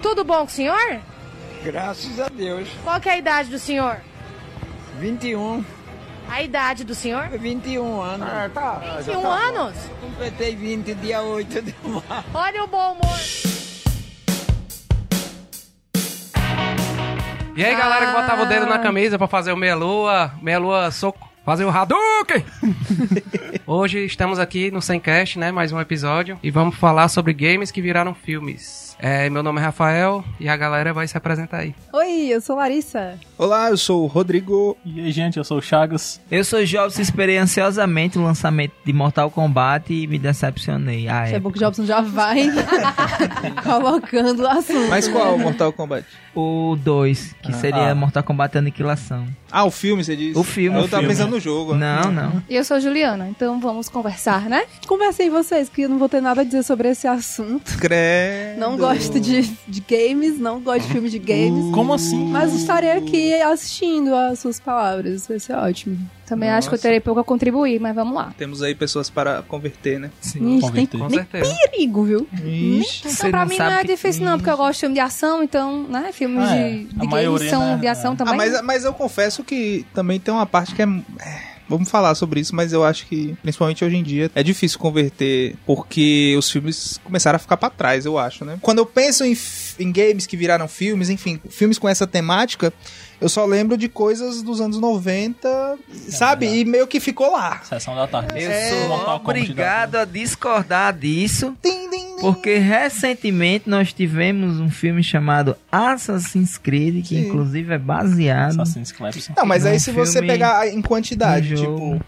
Tudo bom com o senhor? Graças a Deus. Qual que é a idade do senhor? 21. A idade do senhor? 21 anos. É, tá. 21 anos? Completei 20 dia 8 de março. Olha o bom humor. E aí, galera que botava o dedo na camisa pra fazer o meia-lua, meia-lua soco, fazer o Hadouken! Hoje estamos aqui no Semcast, né? Mais um episódio. E vamos falar sobre games que viraram filmes. É, meu nome é Rafael e a galera vai se apresentar aí. Oi, eu sou Larissa. Olá, eu sou o Rodrigo. E aí, gente, eu sou o Chagas. Eu sou Jobson, esperei ansiosamente o lançamento de Mortal Kombat e me decepcionei. Ah, É bom que o Jobson já vai colocando o assunto. Mas qual é o Mortal Kombat? O 2, que seria Ah. Mortal Kombat Aniquilação. Ah, o filme, você disse? O filme, Eu o tava filme. pensando no jogo. Não, não. E eu sou Juliana, então vamos conversar, né? Conversei vocês, que eu não vou ter nada a dizer sobre esse assunto. Credo. Não gosto de, de games, não gosto de filme de games. Como assim? Mas estarei aqui assistindo às suas palavras. Vai ser ótimo. Também acho que eu Nossa. terei pouco a contribuir, mas vamos lá. Temos aí pessoas para converter, né? Ixi, tem converter. Com nem certeza. perigo, viu? Ixi. Então, Você pra não mim não é que- difícil, não, porque eu gosto de filme de ação, então, né? Filmes Ah, é. de, de games maioria, são né? de ação É. também. Ah, mas, mas eu confesso que também tem uma parte que é... Vamos falar sobre isso, mas eu acho que, principalmente hoje em dia, é difícil converter porque os filmes começaram a ficar pra trás, eu acho, né? Quando eu penso em, em games que viraram filmes, enfim, filmes com essa temática, eu só lembro de coisas dos anos 90, sabe? verdade. E meio que ficou lá. Sessão da tarde. Eu É, sou obrigado a discordar disso, Tim, tim, tim. porque recentemente nós tivemos um filme chamado Assassin's Creed, que Sim. inclusive é baseado Assassin's Clepson. Não, mas aí se você pegar em quantidade, tipo... jogo.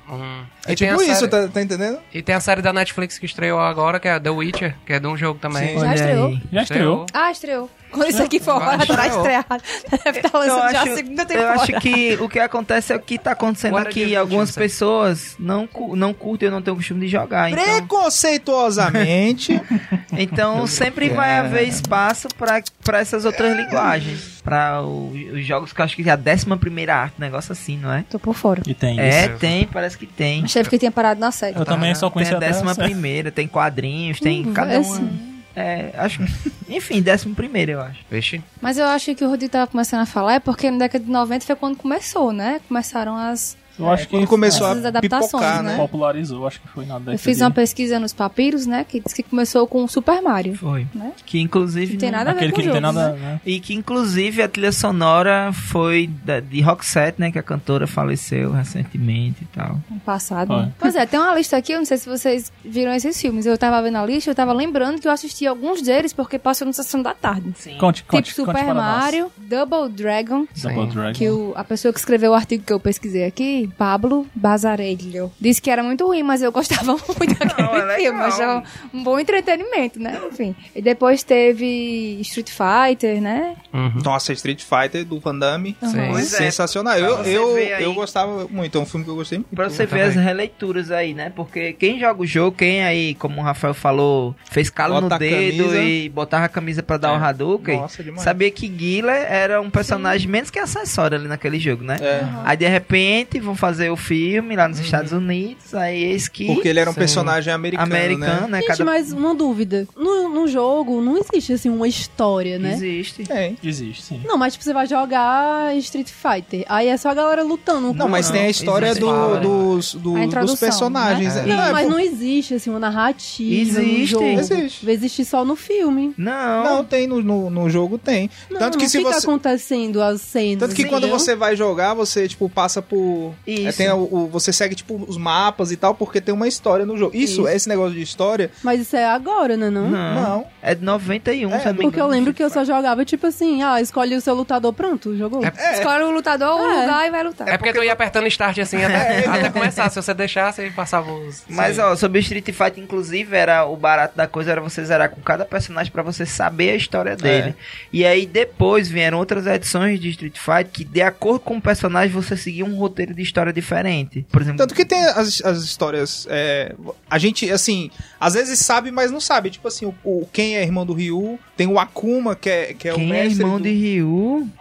É E tem tipo a isso, série- tá, tá entendendo? E tem a série da Netflix que estreou agora, que é The Witcher, que é de um jogo também. Sim. Já estreou? Já estreou. Ah, estreou. Quando isso aqui for atrás estreou. estreado, deve estar Eu lançando já acho, a segunda eu temporada. acho que o que acontece é o que tá acontecendo Agora aqui. Algumas 27. pessoas não, não curtem ou não têm o costume de jogar. Então, Preconceituosamente. então sempre vai haver espaço pra pra essas outras linguagens. Pra o- os jogos que eu acho que é a 11 primeira arte, um negócio assim, não é? Tô por fora. E tem É, isso. tem, parece que tem. Achei que tinha parado na série. Eu também só Tem conheci a décima essa. primeira, tem quadrinhos, tem Hum, cada é uma. assim. É, acho. Enfim, décimo primeiro, eu acho. Vixe. Mas eu acho que o Rodrigo tava começando a falar é porque na década de 90 foi quando começou, né? Começaram as. Eu acho que Quando começou Essas a adaptações, pipocar, né? né? popularizou, acho que foi na década Eu fiz de- uma pesquisa nos papiros, né? Que diz que começou com o Super Mario. Foi. Né? Que inclusive. Não tem nada a ver Aquele com que o não tem jogo, nada, né? né? E que inclusive a trilha sonora foi da- de Roxette, né? Que a cantora faleceu recentemente e tal. No passado. Foi. né? Pois é, tem uma lista aqui, eu não sei se vocês viram esses filmes. Eu tava vendo a lista, eu tava lembrando que eu assisti alguns deles porque passou na sessão da tarde. Conte, conte, tipo conte Super nós. Mario, Double Dragon, Double Dragon. que o, a pessoa que escreveu o artigo que eu pesquisei aqui, Pablo Bazarello, disse que era muito ruim, mas eu gostava muito daquele Não, é filme. Achava um bom entretenimento, né? Enfim. E depois teve Street Fighter, né? Uhum. Nossa, Street Fighter do Van Damme. Sim. É. Sensacional. Eu, eu, aí. eu gostava muito. É um filme que eu gostei muito. Pra você Eu ver as releituras aí, né? Porque quem joga o jogo, quem aí, como o Rafael falou, fez calo Bota no dedo camisa. e botava a camisa pra dar É. o Hadouken, Nossa, sabia que Guila era um personagem menos que acessório ali naquele jogo, né? É. Aí de repente vão fazer o filme lá nos Estados Unidos, aí eis que Porque ele era um Sim. personagem americano, americano, né? né? Gente, mas uma dúvida. No, no jogo não existe, assim, uma história, né? Existe. É. Existe, sim. Não, mas tipo, você vai jogar Street Fighter. Aí é só a galera lutando. Não, mas com- tem a história existe do- fala, né? dos, do- A dos introdução, personagens. né? É. Não, Não, é mas não existe, assim, uma narrativa Existe. no jogo. Existe. Vai existir só no filme. Não. Não, tem no, no, no jogo, tem. Não, Tanto que não se fica você... acontecendo as cenas. Tanto que quando você vai jogar, você, tipo, passa por... Isso. É, tem o, o- você segue, tipo, os mapas e tal, porque tem uma história no jogo. Isso, Isso. esse negócio de história... Mas isso é agora, né, não? Não. Não. É de 91, É, se Porque eu lembro que eu só jogava, tipo assim, ah, escolhe o seu lutador, pronto, jogou. É- Escolhe o lutador, o É. lugar e vai lutar. É porque tu ia apertando start assim até, até começar. Se você deixasse, ele passava os. Mas, ó, sobre o Street Fighter, inclusive, era o barato da coisa era você zerar com cada personagem pra você saber a história dele. E aí, depois, vieram outras edições de Street Fighter que, de acordo com o personagem, você seguia um roteiro de história diferente. Por exemplo, Tanto que tem as, as histórias. é, a gente, assim, às vezes sabe, mas não sabe. Tipo assim, o, o- quem é irmão do Ryu, tem o Akuma, que é, que é o quem é mestre. irmão do... de Ryu?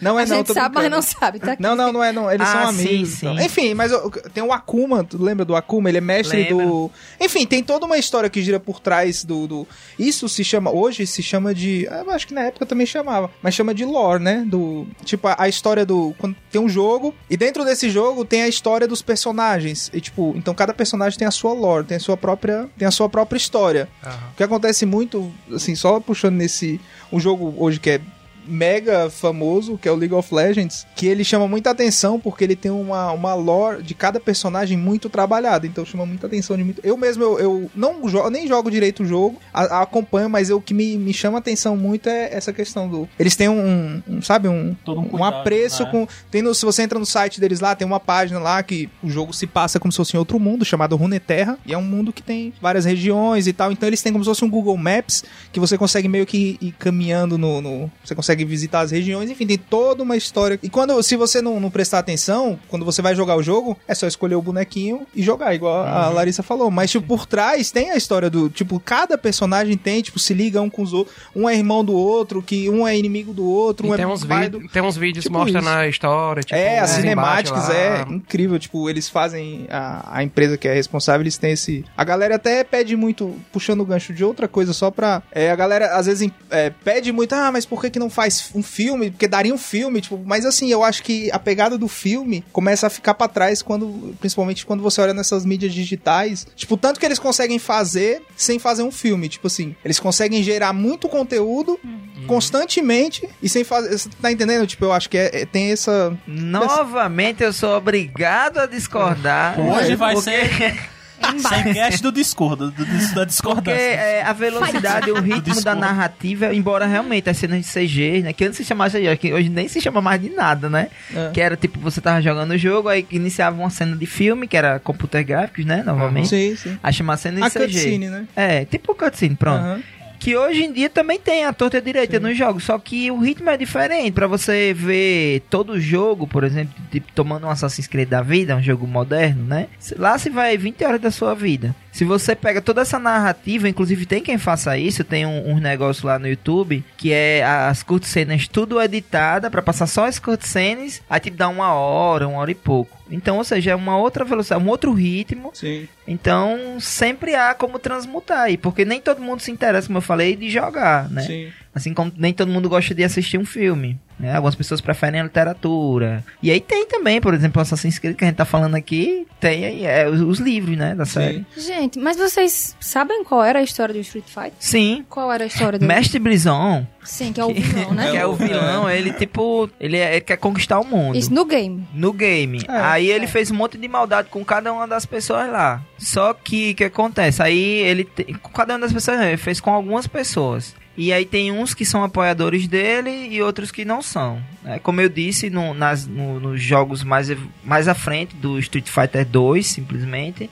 Não é a não, gente tô sabe, mas brincando. não sabe. Tá aqui. Não, não, não é não. Eles Ah, são sim, amigos. sim. então. Enfim, mas tem o Akuma, tu lembra do Akuma? Ele é mestre do. Lembro. Enfim, tem toda uma história que gira por trás do, do. Isso se chama. Hoje se chama de. Eu acho que na época também chamava. Mas chama de lore, né? Do. Tipo, a, a história do. Quando tem um jogo. E dentro desse jogo tem a história dos personagens. E, tipo, então cada personagem tem a sua lore, tem a sua própria. Tem a sua própria história. O que acontece muito, assim, só puxando nesse. Um jogo hoje que é mega famoso, que é o League of Legends, que ele chama muita atenção porque ele tem uma, uma lore de cada personagem muito trabalhada, então chama muita atenção de muito... Eu mesmo, eu, eu não jo nem jogo direito o jogo, a, a acompanho, mas eu- o que me, me chama atenção muito é essa questão do... Eles têm um, um, sabe, um, Todo um um cuidado, apreço né? com... Tem no, se você entra no site deles lá, tem uma página lá que o jogo se passa como se fosse em outro mundo, chamado Runeterra, e é um mundo que tem várias regiões e tal, então eles têm como se fosse um Google Maps, que você consegue meio que ir caminhando no... no- você consegue visitar as regiões, enfim, tem toda uma história. E quando, se você não, não prestar atenção, quando você vai jogar o jogo, é só escolher o bonequinho e jogar, igual a Larissa falou. Mas, tipo, por trás tem a história do, tipo, cada personagem tem, tipo, se liga um com os outros, um é irmão do outro, que um é inimigo do outro, um E é tem, uns pai vídeos, do... tem uns vídeos Tipo mostrando isso. a história. Tipo, É, as os cinemáticas é incrível. Tipo, eles fazem. A, a empresa que é responsável, eles têm esse. A galera até pede muito, puxando o gancho de outra coisa, só pra. É, a galera às vezes é, pede muito, ah, mas por que, que não faz um filme? Porque daria um filme, tipo, mas assim, eu acho que a pegada do filme começa a ficar pra trás quando. Principalmente quando você olha nessas mídias digitais. Tipo, tanto que eles conseguem fazer sem fazer um filme. Tipo assim, eles conseguem gerar muito conteúdo constantemente e sem fazer. Você tá entendendo? Tipo, eu acho que é- é- tem essa. Novamente eu sou obrigado a discordar. Hoje vai porque- ser sem cast do Discord, do, do- da Porque discordância. é, a velocidade, o ritmo da narrativa, embora realmente as cenas de CG, né? Que antes se chamava CG, que hoje nem se chama mais de nada, né? É. Que era tipo, você tava jogando o jogo, aí iniciava uma cena de filme, que era computer gráficos, né? Novamente. Sim, sim. Aí chamava cena de A CG. cutscene, né? É, tipo cutscene, pronto. Aham. Que hoje em dia também tem a torta direita nos jogos, só que o ritmo é diferente. Pra você ver todo o jogo, por exemplo, tipo, tomando um Assassin's Creed da vida, um jogo moderno, né? Lá se vai 20 horas da sua vida. Se você pega toda essa narrativa, inclusive tem quem faça isso, tem um, um negócio lá no YouTube, que é as cutscenes tudo editada pra passar só as cutscenes, aí tipo dá uma hora, uma hora e pouco. Então, ou seja, é uma outra velocidade, um outro ritmo, Sim. então, sempre há como transmutar aí, porque nem todo mundo se interessa, como eu falei, de jogar, né? Sim. Assim como nem todo mundo gosta de assistir um filme. Né? Algumas pessoas preferem a literatura. E aí tem também, por exemplo, o Assassin's Creed que a gente tá falando aqui, tem aí é, os, os livros, né, da série. Gente, mas vocês sabem qual era a história do Street Fighter? Sim. Qual era a história dele? Mestre Brison, Sim, que é o vilão, né? que é o vilão, ele tipo, ele, é- ele quer conquistar o mundo. Isso no game. no game. É, aí ele fez um monte de maldade com cada uma das pessoas lá. Só que o que acontece? Aí ele cada uma das pessoas, ele fez com algumas pessoas. E aí tem uns que são apoiadores dele e outros que não são. É, como eu disse, no- nas, no- nos jogos mais, mais à frente do Street Fighter 2, simplesmente,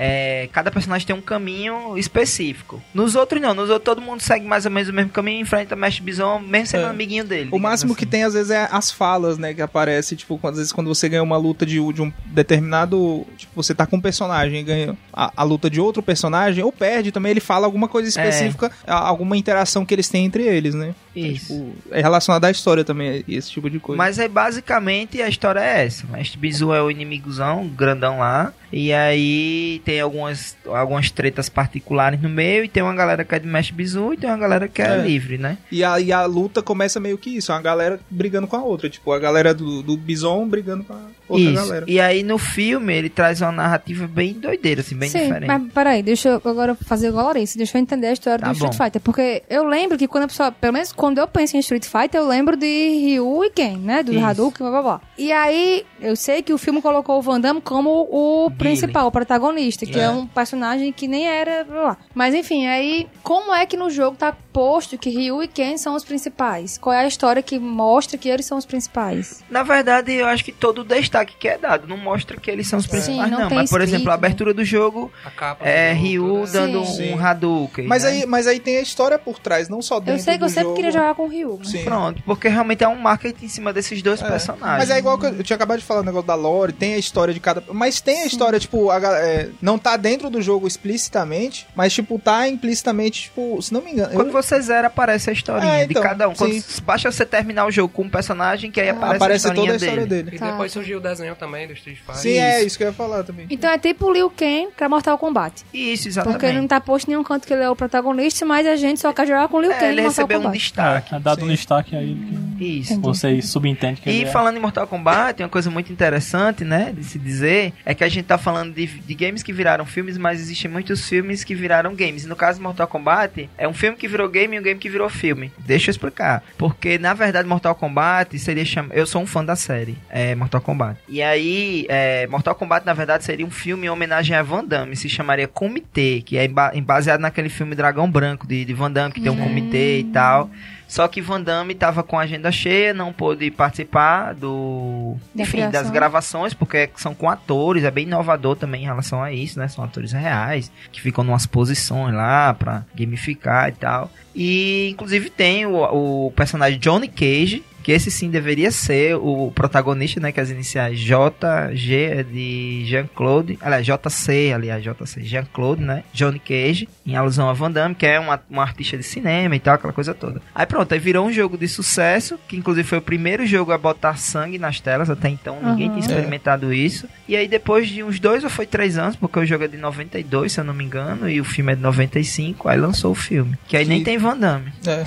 é, cada personagem tem um caminho específico. Nos outros não, nos outros todo mundo segue mais ou menos o mesmo caminho e enfrenta o Mestre Bison, mesmo sendo É. amiguinho dele. O máximo assim. que tem, às vezes, é as falas, né? Que aparece, tipo, às vezes quando você ganha uma luta de, de um determinado. Tipo, você tá com um personagem e ganha a, a luta de outro personagem, ou perde também, ele fala alguma coisa específica, a- alguma interação que eles têm entre eles, né? Isso. Tipo, é relacionado à história também, esse tipo de coisa. Mas aí basicamente a história é essa. O Mestre Bizu é o inimigozão, grandão lá. E aí tem algumas, algumas tretas particulares no meio. E tem uma galera que é de Mestre Bizu e tem uma galera que é, É. livre, né? E a, e a luta começa meio que isso, uma galera brigando com a outra. Tipo, a galera do, do Bison brigando com a outra Isso. galera. E aí no filme ele traz uma narrativa bem doideira, assim, bem Sim, diferente. mas peraí, deixa eu agora fazer igual a deixa eu entender a história Tá do Street bom. Fighter. Porque eu lembro que quando a pessoa, pelo menos quando eu penso em Street Fighter, eu lembro de Ryu e Ken, né? Do Isso. Hadouken, blá blá blá. E aí, eu sei que o filme colocou o Van Damme como o. principal, o protagonista, que é. É. um personagem que nem era, blá blá. Mas enfim, aí, como é que no jogo tá posto que Ryu e Ken são os principais? Qual é a história que mostra que eles são os principais? Na verdade, eu acho que todo o destaque que é dado não mostra que eles são os Sim, principais, não não. tem Mas, por exemplo, a escrito, né? abertura do jogo é do- Ryu do- dando Sim. um Hadouken. Mas né? aí, mas aí tem a história por trás, não só dentro Eu sei que eu sempre jogo. queria jogar com o Ryu. Mas... Sim. Pronto, porque realmente é um marketing em cima desses dois É. personagens. Mas é igual que eu, eu tinha acabado de falar o negócio da lore, tem a história de cada. Mas tem a história, tipo, a, é, não tá dentro do jogo explicitamente, mas, tipo, tá implicitamente, tipo, se não me engano. Quando eu- você zera, aparece a historinha É, então, de cada um. Quando- basta você terminar o jogo com um personagem que aí aparece, Aparece a toda a história dele. dele. E Tá. depois surgiu o desenho também do Street Fighter. Sim, é isso que eu ia falar também. Então é tipo o Liu Kang pra Mortal Kombat. Isso, exatamente. Porque não tá posto em nenhum canto que ele é o protagonista, mas a gente só quer jogar com o Liu Kang É, ele recebeu um destaque. É, é dado Sim. um destaque a ele Isso. que vocês subentendem que E ele é. falando em Mortal Kombat, uma coisa muito interessante, né, de se dizer, é que a gente tá falando de, de games que viraram filmes, mas existem muitos filmes que viraram games. No caso Mortal Kombat, é um filme que virou game e um game que virou filme. Deixa eu explicar. Porque, na verdade, Mortal Kombat seria cham... Eu sou um fã da série, é, Mortal Kombat. E aí, é, Mortal Kombat, na verdade, seria um filme em homenagem a Van Damme. Se chamaria Comitê, que é ba- baseado naquele filme Dragão Branco, de, de Van Damme, que tem um comitê e tal. Só que Van Damme tava com a agenda cheia, não pôde participar do. Da enfim, das gravações, porque são com atores, é bem inovador também em relação a isso, né? São atores reais, que ficam numas posições lá pra gamificar e tal. E inclusive tem o, o personagem Johnny Cage, que esse sim deveria ser o protagonista, né? Que as iniciais JG é de Jean-Claude, aliás, JC, aliás, JC, Jean-Claude, né? Johnny Cage, em alusão a Van Damme, que é uma, uma artista de cinema e tal, aquela coisa toda. Aí pronto, aí virou um jogo de sucesso, que inclusive foi o primeiro jogo a botar sangue nas telas, até então ninguém tinha experimentado isso. E aí depois de uns dois ou foi três anos, porque o jogo é de 92, se eu não me engano, e o filme é de 95, aí lançou o filme. Que aí nem Que- tem Van Damme. É.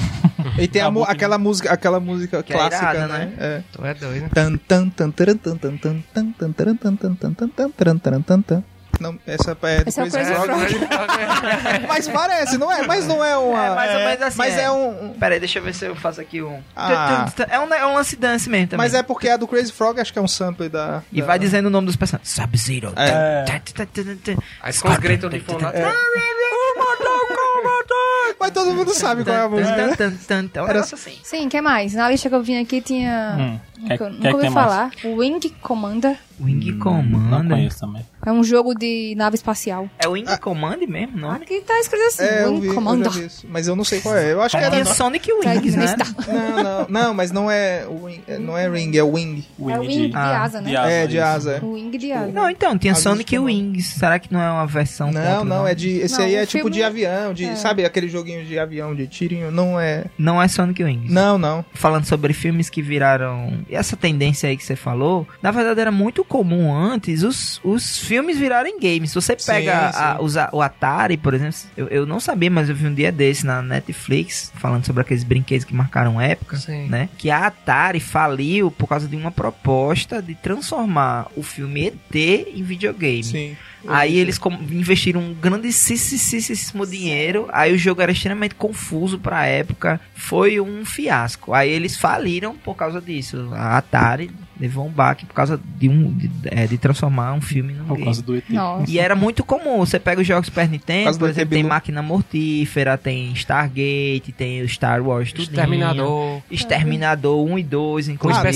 E tem a aquela música, aquela música Que é clássica, irada, né? né? É. Tu é doido. Tan, tan, tan, tan, tan, tan, tan, tan, tan, tan, tan, tan, tan, tan, tan. Não, essa é do Esse é o Crazy Crazy Frog. Frog. Mas parece, não é? Mas não é uma. É, mais ou menos assim, Mas é. é um. um- Pera aí, deixa eu ver se eu faço aqui um. Ah. É um, é um lance dance mesmo também. Mas é porque a do Crazy Frog acho que é um sample da. E da- vai dizendo o nome dos personagens. Sub-Zero. É. Tá, tá, tá, tá, tá. Aí com os gritos de fundo. Mas todo mundo sabe qual é a música. Né? Era- assim. Sim, o que mais? Na lista que eu vim aqui tinha. Hum, Nunca, que ouvi mais? falar. O Wing Commander. Wing Não Commander. conheço também. É um jogo de nave espacial. É Wing Command mesmo, o nome? Aqui tá escrito assim: É, Wing vi, Commander. isso. Mas eu não sei qual é. Eu acho que Tinha era. Sonic Wings, né? Não, não, não, mas não é. Wing- é- Não é Ring, é Wing. É o Wing de Ah, asa, né? de asa. É, de asa. é. O Wing de asa. Não, então, tinha Sonic Wings. Será que não é uma versão Não, não, é de. Esse Não, aí é tipo filme- de avião, de. é. Sabe aquele joguinho de avião, de tirinho? Não é. Não é Sonic Wings. Não, não. falando sobre filmes que viraram. Essa tendência aí que você falou, na verdade era muito comum antes os, os filmes virarem games. Se você Sim, pega a- sim. os a- o Atari, por exemplo, eu, eu não sabia, mas eu vi um dia desse na Netflix, falando sobre aqueles brinquedos que marcaram época, Sim. né? Que a Atari faliu por causa de uma proposta de transformar o filme ET em videogame. Sim. Aí eles investiram um grandíssimo dinheiro. Aí o jogo era extremamente confuso pra época. Foi um fiasco. Aí eles faliram por causa disso. A Atari levou um baque por causa de um de, é, de transformar um filme num Por game. causa do ET. Nossa. E era muito comum. Você pega os jogos Super Por Nintendo, por do exemplo, ET tem Bilu. Máquina Mortífera, tem Stargate, tem o Star Wars, tudinho. Exterminador. Exterminador 1 e 2, O inclusive. Vários,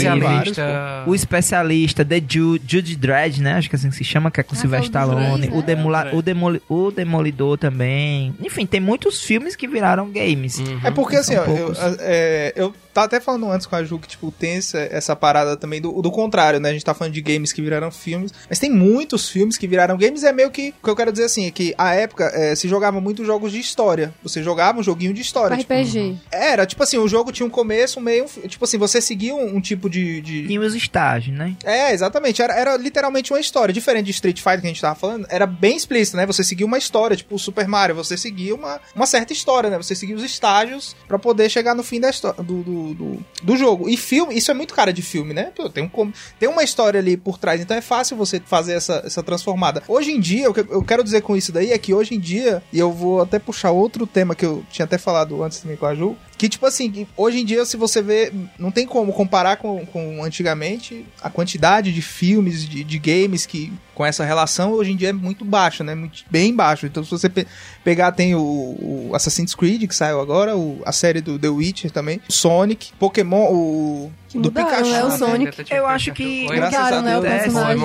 especialista. O especialista, The Ju- Judy Dredd, né? Acho que é assim que se chama, que é com Ah, Sylvester é o Stallone. três, O, né? Demula- o, Demoli- o Demolidor também. Enfim, tem muitos filmes que viraram games. Uhum. É porque assim, ó, eu, é, eu tava até falando antes com a Ju que, tipo, tem essa, essa parada também do, do contrário, né? A gente tá falando de games que viraram filmes, mas tem muitos filmes que viraram games. É meio que. O que eu quero dizer assim é que a época é, se jogava muito jogos de história. Você jogava um joguinho de história. tipo, RPG. era, tipo assim, o jogo tinha um começo, um meio. Tipo assim, você seguia um, um tipo de. de- Tinha os estágios, né? É, exatamente. Era, era literalmente uma história. Diferente de Street Fighter que a gente tava falando, era bem explícito, né? Você seguia uma história, tipo o Super Mario, você seguia uma, uma certa história, né? Você seguia os estágios pra poder chegar no fim da histó- do, do, do, do jogo. E filme, isso é muito cara de filme, né? Pô, tem, um, tem uma história ali por trás, então é fácil você fazer essa, essa transformada. Hoje em dia, o que eu quero dizer com isso daí é que hoje em dia, e eu vou até puxar outro tema que eu tinha até falado antes também com a Ju, que, tipo assim, hoje em dia, se você vê, não tem como comparar com, com antigamente a quantidade de filmes, de, de games que com essa relação, hoje em dia é muito baixa, né? Muito, bem baixo. Então, se você pe- pegar, tem o, o Assassin's Creed, que saiu agora, o- a série do The Witcher também, Sonic, Pokémon, o. Que do mudaram, Pikachu. né, o né? Sonic. Eu acho que. Graças Mudaram, a né, o Deus. É, Foi,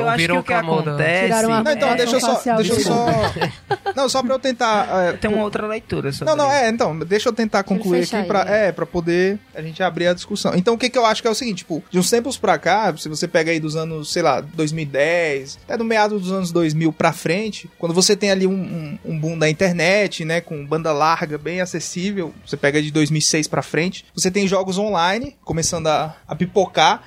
mudaram. Eu acho que o que acontece... Não, então, É, deixa eu só. Deixa eu só. Não, só pra eu tentar. é, Tem uma outra leitura sobre Não, não, é, então, deixa eu tentar concluir aqui pra, aí, né? é, pra poder a gente abrir a discussão. Então, o que que eu acho que é o seguinte, tipo, de uns tempos pra cá, se você pega aí dos anos, sei lá, 2010, até do meado dos anos 2000 pra frente, quando você tem ali um, um, um boom da internet, né, com banda larga, bem acessível, você pega de 2006 pra frente, você tem jogos online começando a, a pipocar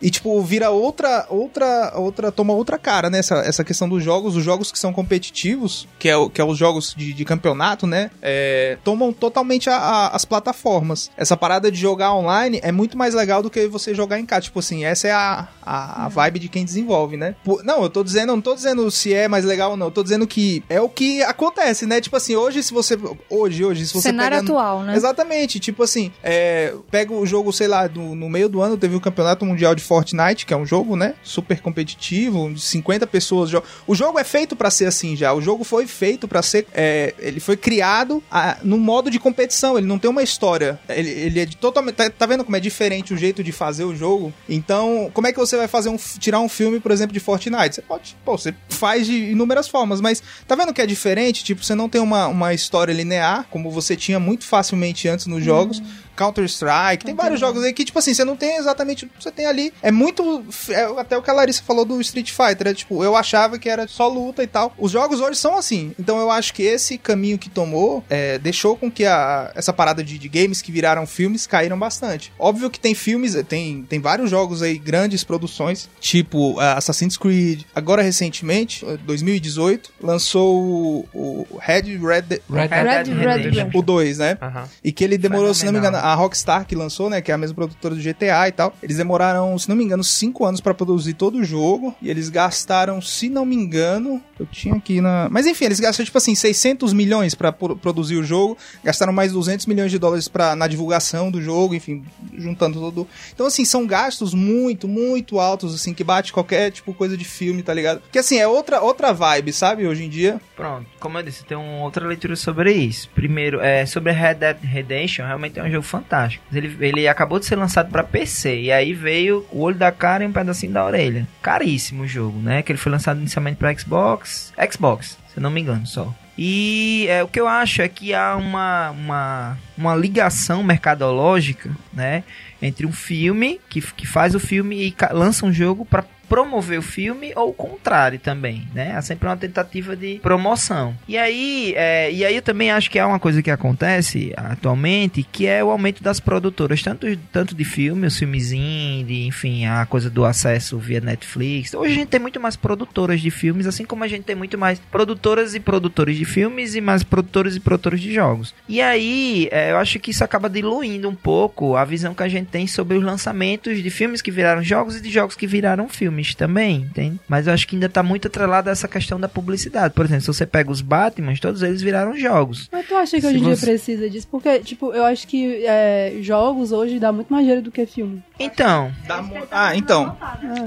e, tipo, vira outra, outra, outra, toma outra cara, né, essa, essa questão dos jogos, os jogos que são competitivos, que é, o- que é os jogos de, de campeonato, né, é, tomam totalmente a- a- as plataformas. Essa parada de jogar online é muito mais legal do que você jogar em casa. Tipo assim, essa é a, a, a vibe de quem desenvolve, né? Pô, Não, eu tô dizendo, não tô dizendo se é mais legal ou não. Eu tô dizendo que é o que acontece, né? Tipo assim, hoje, se você. Hoje, hoje, se você. Cenário pega- atual, né? Exatamente, tipo assim, é, pega o jogo, sei lá, do- no meio do ano teve o campeonato mundial de Fortnite, que é um jogo, né, super competitivo, de 50 pessoas. O jogo é feito pra ser assim já, o jogo foi feito pra ser, é, ele foi criado a, no modo de competição, ele não tem uma história, ele, ele é totalmente, tá, tá vendo como é diferente o jeito de fazer o jogo? Então, como é que você vai fazer um, tirar um filme, por exemplo, de Fortnite? Você pode, pô, você faz de inúmeras formas, mas tá vendo que é diferente? Tipo, você não tem uma, uma história linear, como você tinha muito facilmente antes nos jogos. Counter-Strike, tem vários jogos aí que, tipo assim, você não tem exatamente o que você tem ali. É muito. é até o que a Larissa falou do Street Fighter. É, tipo, eu achava que era só luta e tal. Os jogos hoje são assim. Então eu acho que esse caminho que tomou é, deixou com que a, essa parada de, de games que viraram filmes caíram bastante. Óbvio que tem filmes, tem, tem vários jogos aí, grandes produções, tipo ah, Assassin's Creed. Agora, recentemente, eh, 2018, lançou o, o Red Red. Red Red Red, Dead Red, Redemption. O 2, né? Aham. E que ele demorou, se não me engano. A Rockstar que lançou, né? Que é a mesma produtora do GTA e tal. Eles demoraram, se não me engano, 5 anos pra produzir todo o jogo. E eles gastaram, se não me engano, eu tinha aqui na. Mas enfim, eles gastaram, tipo assim, 600 milhões pra pro- produzir o jogo. Gastaram mais 200 milhões de dólares pra, na divulgação do jogo, enfim, juntando tudo. Então, assim, são gastos muito, muito altos, assim, que bate qualquer, tipo, coisa de filme, tá ligado? Porque, assim, é outra, outra vibe, sabe? Hoje em dia. Pronto, como eu disse, tem uma outra leitura sobre isso. Primeiro, é, sobre Red Dead Redemption, realmente é um jogo fantástico. Ele, ele acabou de ser lançado pra PC, e aí veio o olho da cara e um pedacinho da orelha. Caríssimo o jogo, né? Que ele foi lançado inicialmente pra Xbox. Xbox, se não me engano só. E é, o que eu acho é que há uma, uma, uma ligação mercadológica, né? Entre um filme que, que faz o filme e lança um jogo pra promover o filme ou o contrário também, né? Há sempre uma tentativa de promoção. E aí, é, e aí eu também acho que há uma coisa que acontece atualmente, que é o aumento das produtoras, tanto, tanto de filme, os filmes indie, enfim, a coisa do acesso via Netflix. Hoje a gente tem muito mais produtoras de filmes, assim como a gente tem muito mais produtoras e produtores de filmes e mais produtores e produtores de jogos. E aí, é, eu acho que isso acaba diluindo um pouco a visão que a gente tem sobre os lançamentos de filmes que viraram jogos e de jogos que viraram filmes também, entende? Mas eu acho que ainda tá muito atrelado a essa questão da publicidade. Por exemplo, se você pega os Batmans, todos eles viraram jogos. Mas tu acha que Se hoje em dia você- precisa disso? Porque, tipo, eu acho que é, jogos hoje dá muito mais dinheiro do que filme. Então, Dá mo- Ah, então.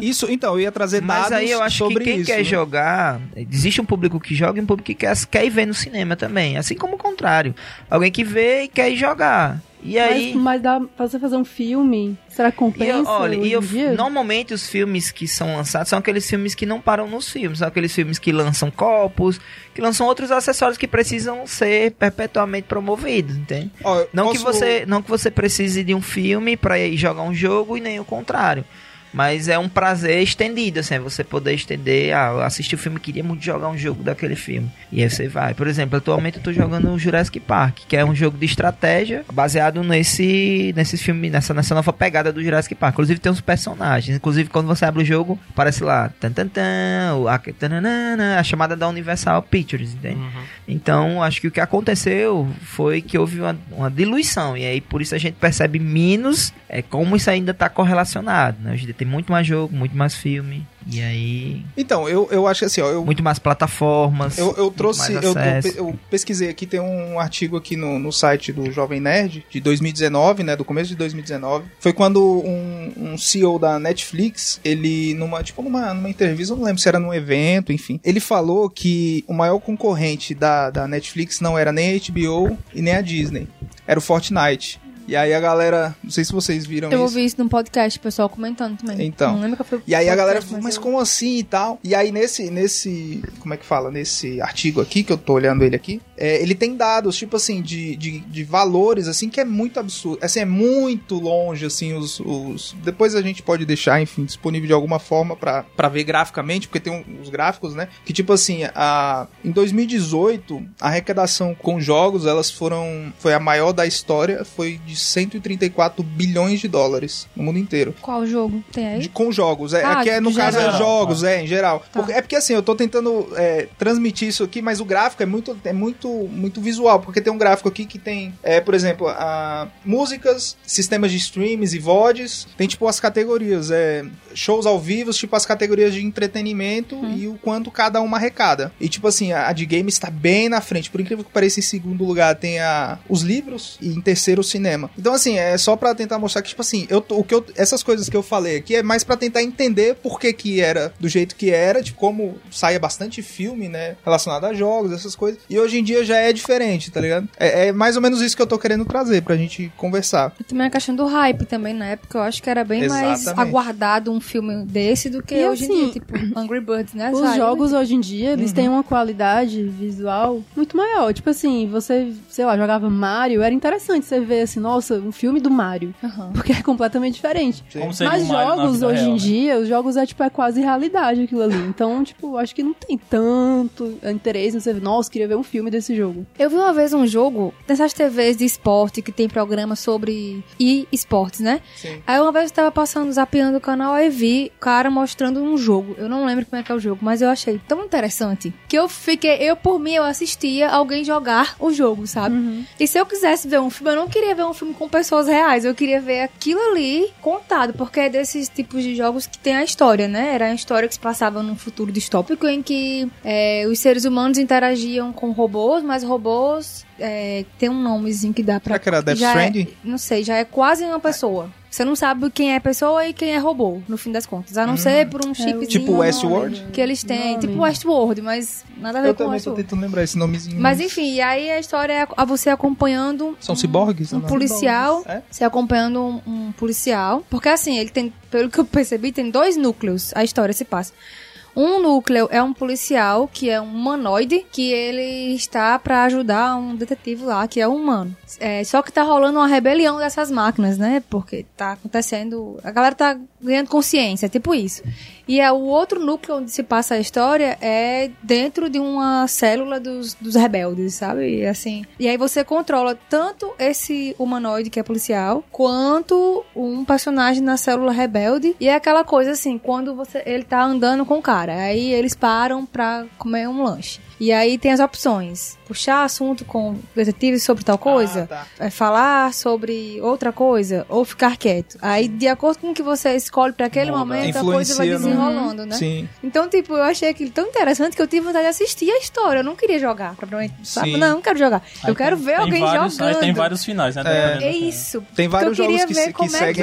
Isso, então, eu ia trazer Mas dados aí eu acho que quem isso. quer né? jogar, existe um público que joga e um público que quer, quer ir ver no cinema também. Assim como o contrário. Alguém que vê e quer ir jogar. E aí. Mas, mas dá pra você fazer um filme? Será que E compensa eu, olha, hoje e eu, normalmente os filmes que são lançados são aqueles filmes que não param nos filmes, são aqueles filmes que lançam copos, que lançam outros acessórios que precisam ser perpetuamente promovidos, entende? Não que posso- você, não que você precise de um filme pra ir jogar um jogo e nem o contrário. Mas é um prazer estendido, assim, é você poder estender, ah, eu assisti o filme, queria muito jogar um jogo daquele filme. E aí você vai. Por exemplo, atualmente eu tô jogando o Jurassic Park, que é um jogo de estratégia baseado nesse, nesse filme, nessa, nessa nova pegada do Jurassic Park. Inclusive tem uns personagens. Inclusive, quando você abre o jogo, aparece lá, tan, tan, tan, o, a, a chamada da Universal Pictures, entende? Então, acho que o que aconteceu foi que houve uma, uma diluição. E aí, por isso a gente percebe menos é, como isso ainda está correlacionado. Né? Hoje tem muito mais jogo, muito mais filme. E aí, Então, eu, eu acho que assim, ó, eu, muito mais plataformas. eu, eu trouxe, eu, eu, eu pesquisei aqui, tem um artigo aqui no, no site do Jovem Nerd, de 2019, né, do começo de 2019. Foi quando um, um CEO da Netflix, ele, numa, tipo, numa, numa entrevista, eu não lembro se era num evento, enfim, ele falou que o maior concorrente da, da Netflix não era nem a HBO e nem a Disney, era o Fortnite. E aí a galera, não sei se vocês viram Eu isso. ouvi isso num podcast, o pessoal comentando também. Então. Não lembro que foi E aí a galera falou, mas eu- como assim e tal? E aí nesse, nesse, como é que fala? Nesse artigo aqui, que eu tô olhando ele aqui, é, ele tem dados, tipo assim, de, de, de valores, assim, que é muito absurdo. Assim, é muito longe, assim, os... os... Depois a gente pode deixar, enfim, disponível de alguma forma pra, pra ver graficamente, porque tem um- os gráficos, né? Que tipo assim, a, em 2018, a arrecadação com jogos, elas foram... Foi a maior da história, foi de 134 bilhões de dólares no mundo inteiro. Qual jogo tem aí? De- com jogos. É, Ah, aqui é, no caso é geral. jogos, é, em geral. Tá. Porque- é porque assim, eu tô tentando é, transmitir isso aqui, mas o gráfico é muito, é muito, muito visual. Porque tem um gráfico aqui que tem, é, por exemplo, a, músicas, sistemas de streams e VODs. Tem tipo as categorias, é, shows ao vivo, tipo as categorias de entretenimento e o quanto cada uma arrecada. E tipo assim, a, a de games está bem na frente. Por incrível que pareça, em segundo lugar tem a, os livros e em terceiro o cinema. Então assim, é só pra tentar mostrar que tipo assim, eu, o que eu, essas coisas que eu falei aqui é mais pra tentar entender por que que era do jeito que era, tipo como saia bastante filme, né, relacionado a jogos, essas coisas. E hoje em dia já é diferente, tá ligado? É, é mais ou menos isso que eu tô querendo trazer pra gente conversar. E também a questão do hype também, na época, eu acho que era bem mais Exatamente. aguardado um filme desse do que E hoje em assim, dia, tipo Angry Birds, né? Os jogos hoje em dia, eles Uhum. têm uma qualidade visual muito maior. Tipo assim, você, sei lá, jogava Mario, era interessante você ver assim, nossa, um filme do Mario. Aham. Porque é completamente diferente. Mas um jogos hoje real, em né? dia, os jogos é tipo é quase realidade aquilo ali. Então, tipo, acho que não tem tanto interesse em você ver, nossa, queria ver um filme desse jogo. Eu vi uma vez um jogo dessas TVs de esporte que tem programa sobre e-esportes, né? Sim. Aí uma vez eu tava passando, zapeando o canal, aí vi o cara mostrando um jogo. Eu não lembro como é que é o jogo, mas eu achei tão interessante que eu fiquei, eu por mim, eu assistia alguém jogar o jogo, sabe? E se eu quisesse ver um filme, eu não queria ver um filme com pessoas reais, eu queria ver aquilo ali contado, porque é desses tipos de jogos que tem a história, né? Era a história que se passava num futuro distópico em que é, os seres humanos interagiam com robôs, mas robôs é, tem um nomezinho que dá pra. Será que era Death é- Stranding? não sei, já é quase uma pessoa. Você não sabe quem é pessoa e quem é robô, no fim das contas. A não ser por um chipzinho Tipo Westworld? que eles têm. Nome. Tipo Westworld, mas nada a ver Eu com também tô tentando lembrar esse nomezinho. Mas enfim, e aí a história é a você acompanhando São ciborgues? um não? policial, É? você acompanhando um, um policial, porque assim, ele tem, pelo que eu percebi, tem dois núcleos, a história se passa. Um núcleo é um policial que é um humanoide, que ele está pra ajudar um detetive lá, que é humano. É, só que tá rolando uma rebelião dessas máquinas, né? Porque tá acontecendo. A galera tá ganhando consciência, tipo isso. E é o outro núcleo onde se passa a história é dentro de uma célula dos, dos rebeldes, sabe? E assim. E aí você controla tanto esse humanoide que é policial, quanto um personagem na célula rebelde. E é aquela coisa assim, quando você ele tá andando com o cara, aí eles param pra comer um lanche. E aí tem as opções: puxar assunto com o detetive sobre tal coisa, tá. é falar sobre outra coisa, ou ficar quieto. Aí, de acordo com o que você escolhe pra aquele Muda. momento, a coisa vai Influencia no- desenrolando, né? Sim. Então, tipo, eu achei aquilo tão interessante que eu tive vontade de assistir a história. Eu não queria jogar, propriamente. Sabe? Sim. Não, eu não quero jogar. Aí eu quero ver tem alguém vários, jogando. Tem vários finais, né? É. É isso. Tem vários jogos que, ver se- que como é seguem que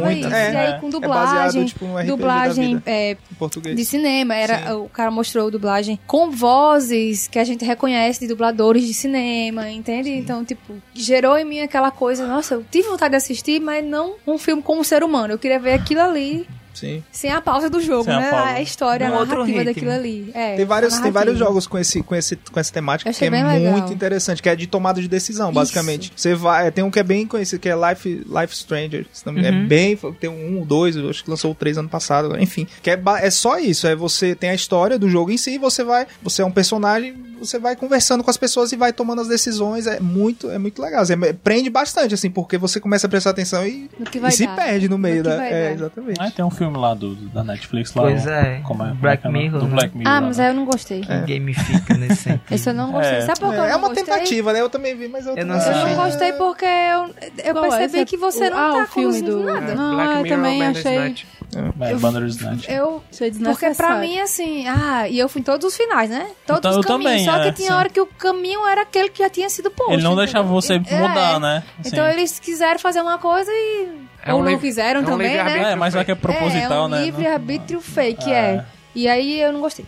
muito. isso. É, E aí, com é dublagem, baseado tipo um RPG da dublagem vida, é, em português. de cinema. Era, Sim. o cara mostrou dublagem com vozes que a gente reconhece de dubladores de cinema, entende? Então, tipo, gerou em mim aquela coisa, nossa, eu tive vontade de assistir, mas não um filme como ser humano. Eu queria ver aquilo ali Sim. sem a pausa do jogo, Sem a né? pausa. A história, a outro narrativa daquilo ali. É, Tem vários, a tem vários jogos com, esse, com, esse, com essa temática que é legal. muito interessante, que é de tomada de decisão, basicamente. Você vai, tem um que é bem conhecido, que é Life, Life Stranger. Uhum. É bem, tem um, dois, eu acho que lançou o três ano passado, enfim. Que é, é só isso, é você tem a história do jogo em si, você vai, você é um personagem, você vai conversando com as pessoas e vai tomando as decisões, é muito, é muito legal. Você prende bastante, assim, porque você começa a prestar atenção e, No que vai e se perde no meio que da. É, exatamente. Ah, tem um filme lá do, da Netflix lá. Pois o- é, Como é, como Black é que é o nome? Mirror, Do né? Black Mirror. Ah, lá, mas né? aí eu não gostei. Gamifica nesse sentido. Esse eu não gostei. É. Sabe por que eu É, não é uma gostei? tentativa, né? Eu também vi, mas eu, Eu não Eu assisti. não gostei porque eu, eu Qual é? percebi é que você o- não ah, tá o filme conduzindo do- nada. Não, Black eu Mirror também achei- É, Bandersnatch. Eu, porque pra mim, assim, ah, e eu fui em todos os finais, né? Todos Então, os eu caminhos. também, só que é, tinha sim. hora que o caminho era aquele que já tinha sido posto. Ele não entendeu? deixava você É, mudar, né? Então eles quiseram fazer uma coisa e. É ou um não livre- fizeram é um também, né? livre-arbítrio. É, mas vai que é proposital, é, é um né? livre arbítrio fake, É. é. E aí eu não gostei.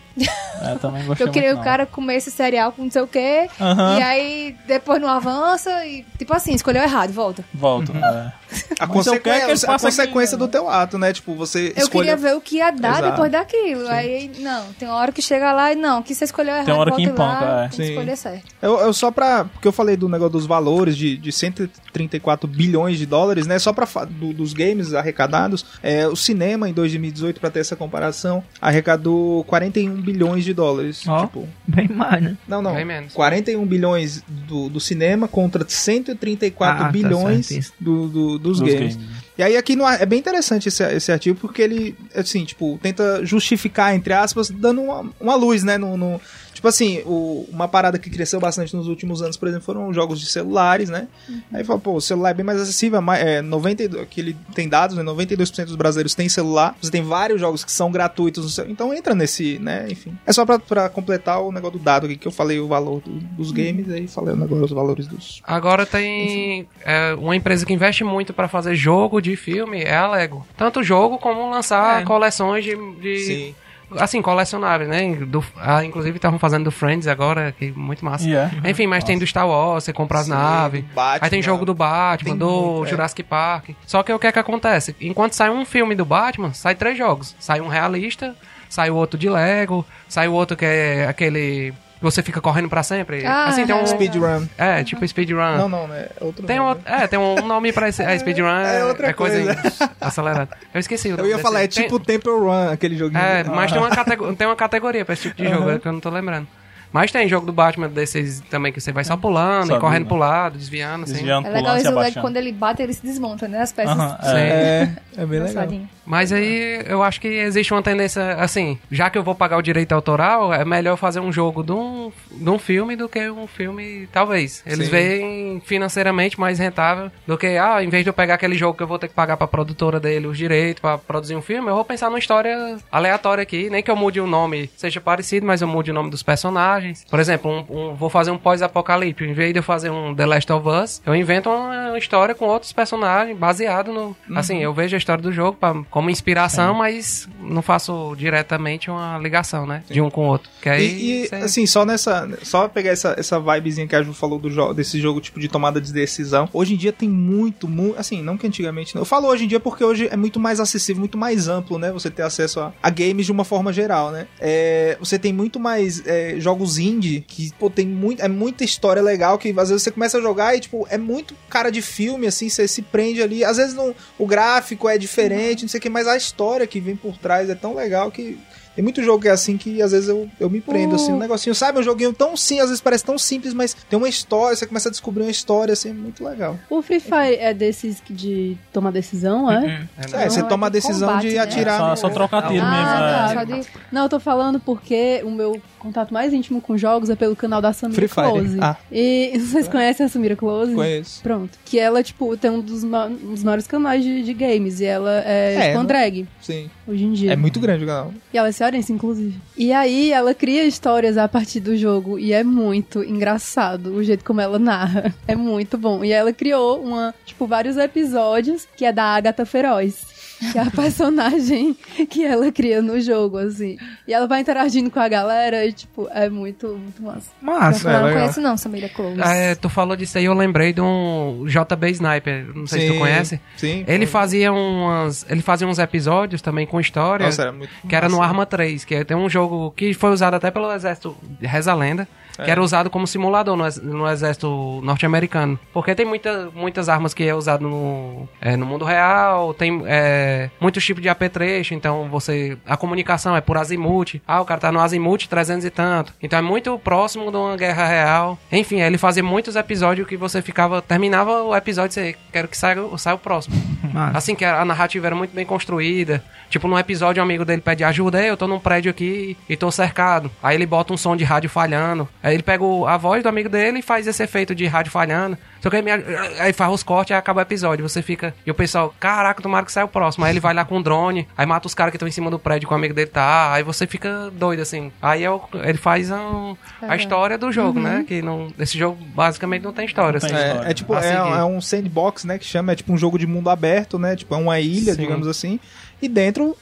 É, também gostei Eu queria muito, o cara comer esse cereal com não sei o quê. E aí depois não avança e, tipo assim, escolheu errado, volta. Volto. é. A Mas que ele consequência, a consequência aquilo, do teu ato, né? Tipo, você Eu escolhe... queria ver o que ia dar Exato. depois daquilo. Aí, não, tem uma hora que chega lá e não, que você escolheu errado, Tem uma hora que volta lá, empanca, é. tem que Sim. escolher certo. Eu, eu só pra. Porque eu falei do negócio dos valores de, de 134 bilhões de dólares, né? Só pra do- dos games arrecadados. É, o cinema em 2018, pra ter essa comparação, arrecadou 41 bilhões de dólares. Ó. Tipo. Bem mais, né? Não, não. Bem menos. 41 bilhões do, do cinema contra 134 Ah, tá bilhões isso. do, do- dos, Dos games. E aí aqui no, é bem interessante esse, esse artigo porque ele, assim, tipo, tenta justificar, entre aspas, dando uma, uma luz, né, no... no- tipo assim, o- uma parada que cresceu bastante nos últimos anos, por exemplo, foram os jogos de celulares, né? Aí fala, pô, o celular é bem mais acessível, é mais- é, 92, que ele tem dados, né, 92% dos brasileiros têm celular, você tem vários jogos que são gratuitos, então entra nesse, né, enfim. É só pra, pra completar o negócio do dado aqui, que eu falei o valor do- dos games, aí falei agora os valores dos... Agora tem é, uma empresa que investe muito pra fazer jogo de filme, é a Lego. Tanto jogo como lançar É. coleções de, de- assim, colecionáveis, né? Do, ah, inclusive estavam fazendo do Friends agora, que é muito massa. É. Enfim, mas tem do Star Wars, você compra as naves. Aí tem jogo do Batman, Tem do muito, é. Jurassic Park. Só que o que é que acontece? Enquanto sai um filme do Batman, sai três jogos. Sai um realista, sai o outro de Lego, sai o outro que é aquele... que Você fica correndo pra sempre. Ah, assim, tem um... é. Speedrun. É, tipo speedrun. Não, não, né? É outro Tem, nome, outro, é, tem um nome pra esse. É, speedrun é, É outra é coisa, coisa. acelerada. Eu esqueci o Eu nome ia desse. falar, é Tem- tipo Temple Run, aquele joguinho. É, mas tem uma, catego- tem uma categoria pra esse tipo de jogo Aham. que eu não tô lembrando. Mas tem jogo do Batman desses também que você vai só pulando Só e correndo vindo. pro lado, desviando, assim. Desviando, É legal pulando, esse o Lego, abaixando. quando ele bate, ele se desmonta, né? As peças. É. É, é bem legal. Mas aí eu acho que existe uma tendência, assim, já que eu vou pagar o direito autoral, é melhor fazer um jogo de um, de um filme do que um filme, talvez. Eles Sim. veem financeiramente mais rentável do que, ah, em vez de eu pegar aquele jogo que eu vou ter que pagar pra produtora dele os direitos pra produzir um filme, eu vou pensar numa história aleatória aqui. Nem que eu mude o nome, seja parecido, mas eu mude o nome dos personagens. Por exemplo, um- um- vou fazer um pós-apocalipse. Em vez de eu fazer um The Last of Us, eu invento uma história com outros personagens baseado no. Assim, eu vejo a história do jogo pra, como inspiração, mas não faço diretamente uma ligação, né? De um com o outro. Que aí. E, e, assim, só nessa. Só pegar essa, essa vibezinha que a Ju falou do jo desse jogo, tipo, de tomada de decisão. Hoje em dia tem muito, muito. Assim, não que antigamente. Não. Eu falo hoje em dia porque hoje é muito mais acessível, muito mais amplo, né? Você ter acesso a, a games de uma forma geral, né? É, você tem muito mais é, jogos indie que, pô, tem muito, é muita história legal que às vezes você começa a jogar e, tipo, é muito cara de filme, assim, você se prende ali. Às vezes não, o gráfico é diferente, não sei o que, mas a história que vem por trás é tão legal que. Tem muito jogo que é assim que às vezes eu, eu me prendo, O- assim, um negocinho, sabe? Um joguinho tão sim, às vezes parece tão simples, mas tem uma história, você começa a descobrir uma história, assim, é muito legal. O Free Fire é desses que de tomar decisão, é? É, É, né? você Não, toma a é de decisão combate, de né? atirar. Só, no- só trocar tiro Ah, mesmo. tá. é. Só de... Não, eu tô falando porque o meu contato mais íntimo com jogos é pelo canal da Samira Free Fire. Close. Ah. E vocês conhecem a Samira Close? Conheço. Pronto. Que ela, tipo, tem um dos, ma- um dos maiores canais de, de games. E ela é, É, não- drag, Sim. hoje em dia. É muito grande o canal. E ela é cearense, inclusive. E aí, ela cria histórias a partir do jogo. E é muito engraçado o jeito como ela narra. É muito bom. E ela criou uma, tipo, vários episódios que é da Agatha Feroz. Que é a personagem que ela cria no jogo, assim. E ela vai interagindo com a galera e, tipo, é muito, muito massa. Massa. É, não legal. conheço não, Samira Close. Ah, é, tu falou disso aí, eu lembrei de um JB Sniper, não sei se tu Sim, conhece. Sim. Ele fazia umas. Ele fazia uns episódios também com história. Nossa, era muito que era no massa. Arma 3, que tem um jogo que foi usado até pelo exército, reza a lenda, que era usado como simulador no, no exército norte-americano. Porque tem muita, muitas armas que é usado no, é, no mundo real, tem é, muitos tipos de apetrecho, então você, a comunicação é por azimuth, ah, o cara tá no azimuth 300 e tanto, então é muito próximo de uma guerra real. Enfim, ele fazia muitos episódios que você ficava, terminava o episódio e você, quero que saia, saia o próximo. Assim que a narrativa era muito bem construída. Tipo, num episódio, um amigo dele pede ajuda, "Ei, eu tô num prédio aqui e tô cercado. Aí ele bota um som de rádio falhando. Aí ele pega o- a voz do amigo dele e faz esse efeito de rádio falhando. Só que aí, me- aí faz os cortes e acaba o episódio. Você fica. E o pessoal, caraca, tomara que saia o próximo. Aí ele vai lá com o drone, aí mata os caras que estão em cima do prédio que o amigo dele tá. Aí você fica doido, assim. Aí é o- ele faz um- a história do jogo, né? Que não, esse jogo basicamente não tem história. Não tem assim. história. É, é tipo, é, é um sandbox, né, que chama, é tipo um jogo de mundo aberto, né, tipo, é uma ilha, Sim. digamos assim, e dentro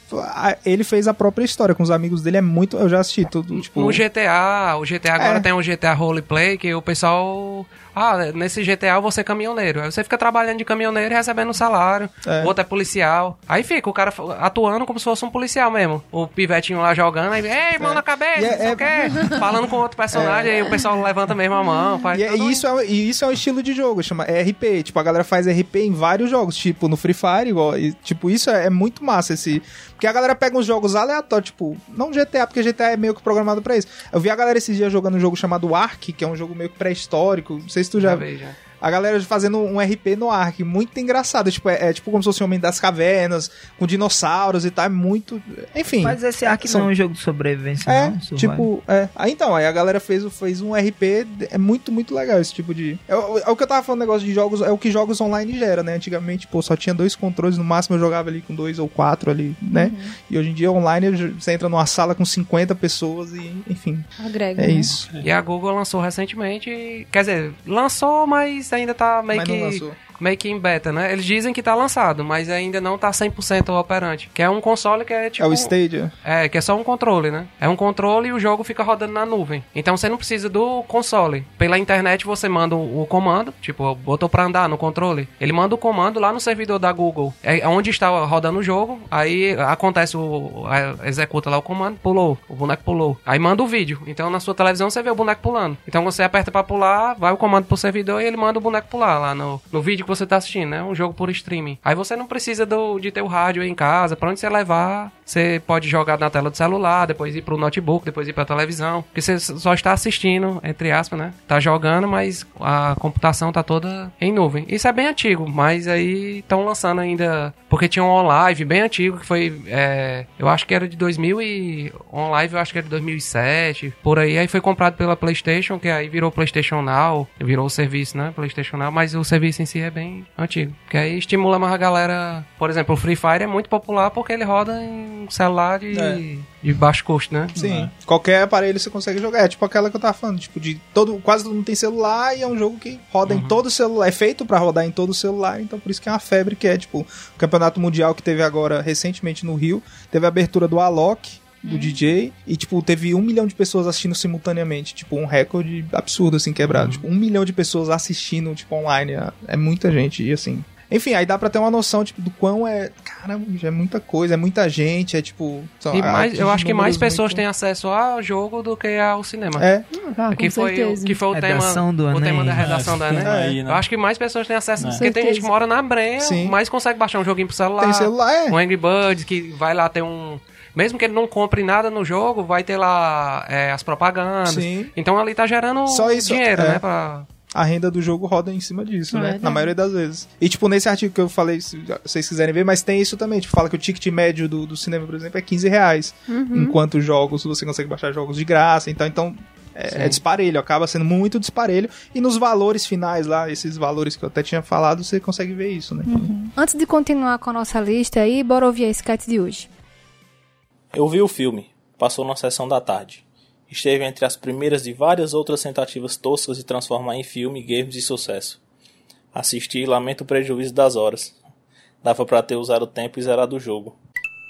ele fez a própria história com os amigos dele, é muito, eu já assisti tudo, tipo... No GTA, o GTA agora É. tem um GTA Roleplay que o pessoal. Ah, nesse GTA eu vou ser caminhoneiro. Aí você fica trabalhando de caminhoneiro e recebendo um salário. É. O outro é policial. Aí fica o cara atuando como se fosse um policial mesmo. O pivetinho lá jogando, aí, ei, mão na cabeça, é- quê. Falando com outro personagem, aí o pessoal levanta mesmo a mão. Faz E, é- e isso é, e isso é um estilo de jogo, chama RP. Tipo, a galera faz RP em vários jogos, tipo no Free Fire, igual. e, tipo, isso é, é muito massa esse. Porque a galera pega uns jogos aleatórios, tipo, não GTA, porque GTA é meio que programado pra isso. Eu vi a galera esses dias jogando um jogo chamado Ark, que é um jogo meio que pré-histórico. Não sei se tu já, Já vejo, já. A galera fazendo um RP no Ark, muito engraçado. Tipo, é, é tipo como se fosse um Homem das Cavernas, com dinossauros e tal. É muito. Enfim. Mas esse Ark São- não é um jogo de sobrevivência, É, não? Tipo, é. Aí então, aí a galera fez, fez um RP, é muito, muito legal esse tipo de. É, o- é o que eu tava falando, negócio de jogos, é o que jogos online gera, né? Antigamente, pô, só tinha dois controles, no máximo eu jogava ali com dois ou quatro ali, né? E hoje em dia, online, você entra numa sala com 50 pessoas e, enfim, Agrega. é né? isso. E a Google lançou recentemente. Quer dizer, lançou, mas ainda tá meio Mas que. não lançou. Meio que em beta, né? Eles dizem que tá lançado, mas ainda não tá 100% operante. Que é um console que é tipo... É o Stadia. É, que é só um controle, né? É um controle e o jogo fica rodando na nuvem. Então você não precisa do console. Pela internet você manda o, comando, tipo, botou pra andar no controle. Ele manda o comando lá no servidor da Google. É onde está rodando o jogo. Aí acontece o. Executa lá o comando, pulou. O boneco pulou. Aí manda o vídeo. Então na sua televisão você vê o boneco pulando. Então você aperta pra pular, vai o comando pro servidor e ele manda o boneco pular lá no, no vídeo que você tá assistindo, né? Um jogo por streaming. Aí você não precisa do, de ter o rádio em casa. Pra onde você levar, você pode jogar na tela do celular, depois ir pro notebook, depois ir pra televisão. Porque você só está assistindo, entre aspas, né? Tá jogando, mas a computação tá toda em nuvem. Isso é bem antigo, mas aí estão lançando ainda. Porque tinha um OnLive bem antigo, que foi. é, eu acho que era de 2000 e. OnLive eu acho que era de 2007, por aí. Aí foi comprado pela PlayStation, que aí virou PlayStation Now, virou o serviço, né? PlayStation Now, mas o serviço em si é bem antigo. Que aí estimula mais a galera. Por exemplo, o Free Fire é muito popular porque ele roda em celular de, É. de baixo custo, né? Sim, qualquer aparelho você consegue jogar. É tipo aquela que eu tava falando, tipo, de todo, quase todo mundo tem celular e é um jogo que roda em todo celular, é feito pra rodar em todo celular, então por isso que é uma febre que é, tipo, o campeonato mundial que teve agora recentemente no Rio, teve a abertura do Alok, do DJ, e tipo, teve um milhão de pessoas assistindo simultaneamente, tipo, um recorde absurdo, assim, quebrado. Tipo, um milhão de pessoas assistindo, tipo, online, é, é muita gente, e assim... Enfim, aí dá pra ter uma noção, tipo, do quão é... Caramba, é muita coisa, é muita gente, é tipo... só- E mais, eu acho que mais pessoas muito- têm acesso ao jogo do que ao cinema. É, Ah, que, foi, certeza. que foi o tema, Redação do o Enem. tema da redação É, da Enem. aí, né? Eu acho que mais pessoas têm acesso, É. porque tem gente que mora na Brenha, Sim. mas consegue baixar um joguinho pro celular. tem celular, é. Um Angry Birds que vai lá ter um... Mesmo que ele não compre nada no jogo, vai ter lá é, as propagandas. Sim. Então ali tá gerando Só isso, dinheiro, é. né? Pra... a renda do jogo roda em cima disso, É né? verdade. Na maioria das vezes. E, tipo, nesse artigo que eu falei, se vocês quiserem ver, mas tem isso também. Tipo, fala que o ticket médio do, do cinema, por exemplo, é 15 reais. Enquanto jogos, você consegue baixar jogos de graça. Então, então é, é disparelho. Acaba sendo muito disparelho. E nos valores finais lá, esses valores que eu até tinha falado, você consegue ver isso, né? Antes de continuar com a nossa lista aí, bora ouvir a sketch de hoje. Eu vi o filme, passou na sessão da tarde. Esteve entre as primeiras de várias outras tentativas toscas de transformar em filme games de sucesso. Assisti e lamento o prejuízo das horas. Dava pra ter usado o tempo e zerado o jogo.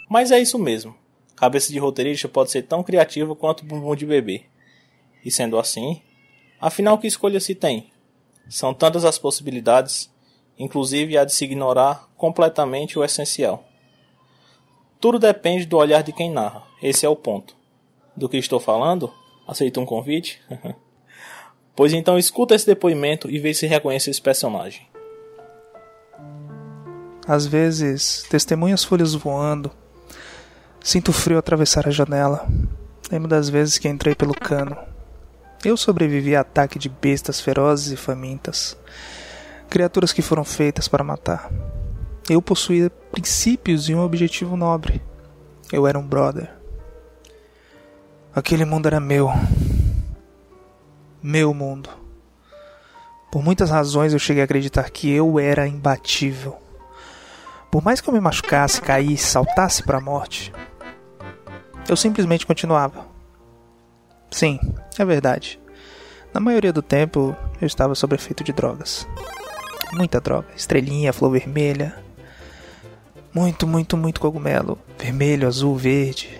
Mas é isso mesmo. Cabeça de roteirista pode ser tão criativa quanto bumbum de bebê. E sendo assim, afinal que escolha se tem? São tantas as possibilidades, inclusive a de se ignorar completamente o essencial. Tudo depende do olhar de quem narra. Esse é o ponto. Do que estou falando? Aceita um convite? pois então escuta esse depoimento e vê se reconhece esse personagem. Às vezes, testemunho as folhas voando. Sinto frio atravessar a janela. Lembro das vezes que entrei pelo cano. Eu sobrevivi a ataque de bestas ferozes e famintas. Criaturas que foram feitas para matar. Eu possuía princípios e um objetivo nobre. Eu era um brother. Aquele mundo era meu. Meu mundo. Por muitas razões eu cheguei a acreditar que eu era imbatível. Por mais que eu me machucasse, caísse, saltasse para a morte, eu simplesmente continuava. Sim, é verdade. Na maioria do tempo eu estava sob efeito de drogas. Muita droga, estrelinha, flor vermelha. Muito, muito, muito cogumelo. Vermelho, azul, verde.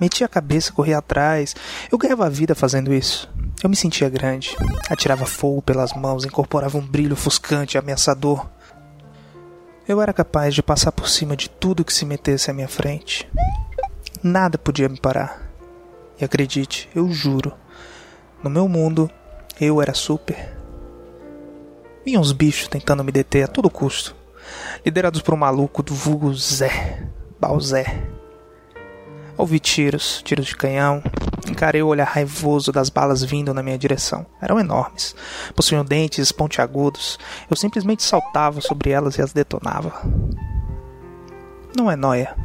Metia a cabeça, corria atrás. Eu ganhava a vida fazendo isso. Eu me sentia grande. Atirava fogo pelas mãos, incorporava um brilho ofuscante, ameaçador. Eu era capaz de passar por cima de tudo que se metesse à minha frente. Nada podia me parar. E acredite, eu juro, no meu mundo, eu era super. Vinham uns bichos tentando me deter a todo custo, liderados por um maluco do vulgo Zé, Balzé. Ouvi tiros, tiros de canhão. Encarei o olhar raivoso das balas vindo na minha direção. Eram enormes. Possuíam dentes pontiagudos. Eu simplesmente saltava sobre elas e as detonava. Não é noia.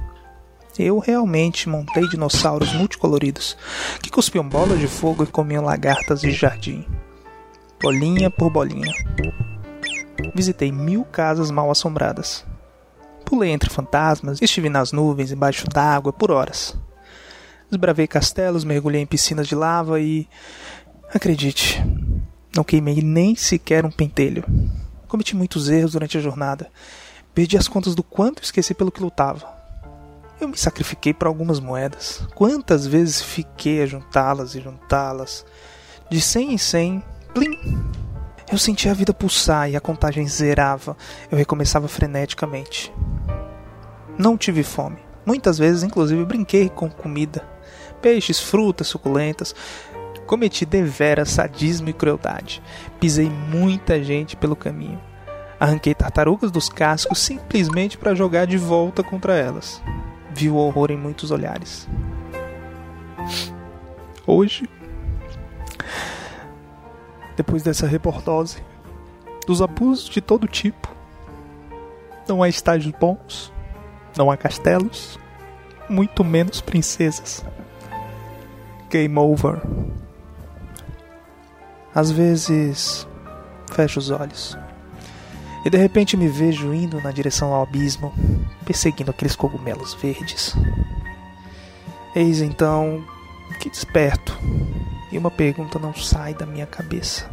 Eu realmente montei dinossauros multicoloridos que cuspiam bolas de fogo e comiam lagartas de jardim. Bolinha por bolinha. Visitei mil casas mal assombradas. Pulei entre fantasmas, estive nas nuvens embaixo d'água por horas. Desbravei castelos, mergulhei em piscinas de lava e. Acredite, não queimei nem sequer um pentelho. Cometi muitos erros durante a jornada. Perdi as contas do quanto esqueci pelo que lutava. Eu me sacrifiquei por algumas moedas. Quantas vezes fiquei a juntá-las e juntá-las? De cem em cem, plim! Eu sentia a vida pulsar e a contagem zerava. Eu recomeçava freneticamente. Não tive fome. Muitas vezes, inclusive, brinquei com comida. Peixes, frutas suculentas. Cometi deveras sadismo e crueldade. Pisei muita gente pelo caminho. Arranquei tartarugas dos cascos simplesmente para jogar de volta contra elas. Vi o horror em muitos olhares. Hoje, depois dessa reportose, dos abusos de todo tipo, não há estágios bons, não há castelos, muito menos princesas. Game over. Às vezes, fecho os olhos e de repente me vejo indo na direção ao abismo, perseguindo aqueles cogumelos verdes. Eis então que desperto e uma pergunta não sai da minha cabeça: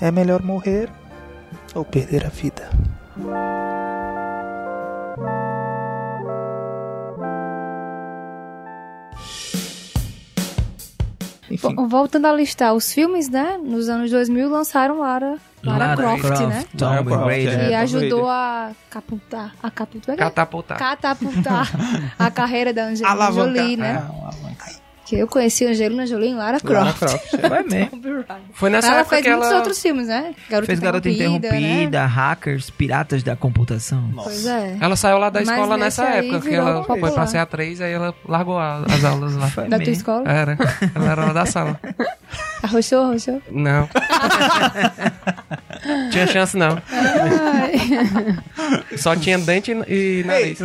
é melhor morrer ou perder a vida? Enfim, voltando a listar os filmes, né? Nos anos 2000 lançaram Lara, Lara, Lara Croft, Croft, né? Tomb Lara Croft, Raider. é. Que Tomb ajudou a catapultar, a catapultar, Catapultar. catapultar a carreira da Angelina. Jolie, É, né? alavanca. Que eu conheci a Angelina Jolie em Lara Lara Croft. Croft. é. Foi mesmo. Foi nessa ela época fez que muitos ela... outros filmes, né? Garota Fez Garota Interrompida, Né? Hackers, Piratas da Computação. Pois é. Ela saiu lá da Mas escola nessa época, que ela foi pra ser atriz, aí ela largou a- as aulas lá. Foi Da tua mesmo. escola? Era. Ela era lá da sala. Arrochou, arrochou. Não. tinha chance não. Só tinha dente e e nariz.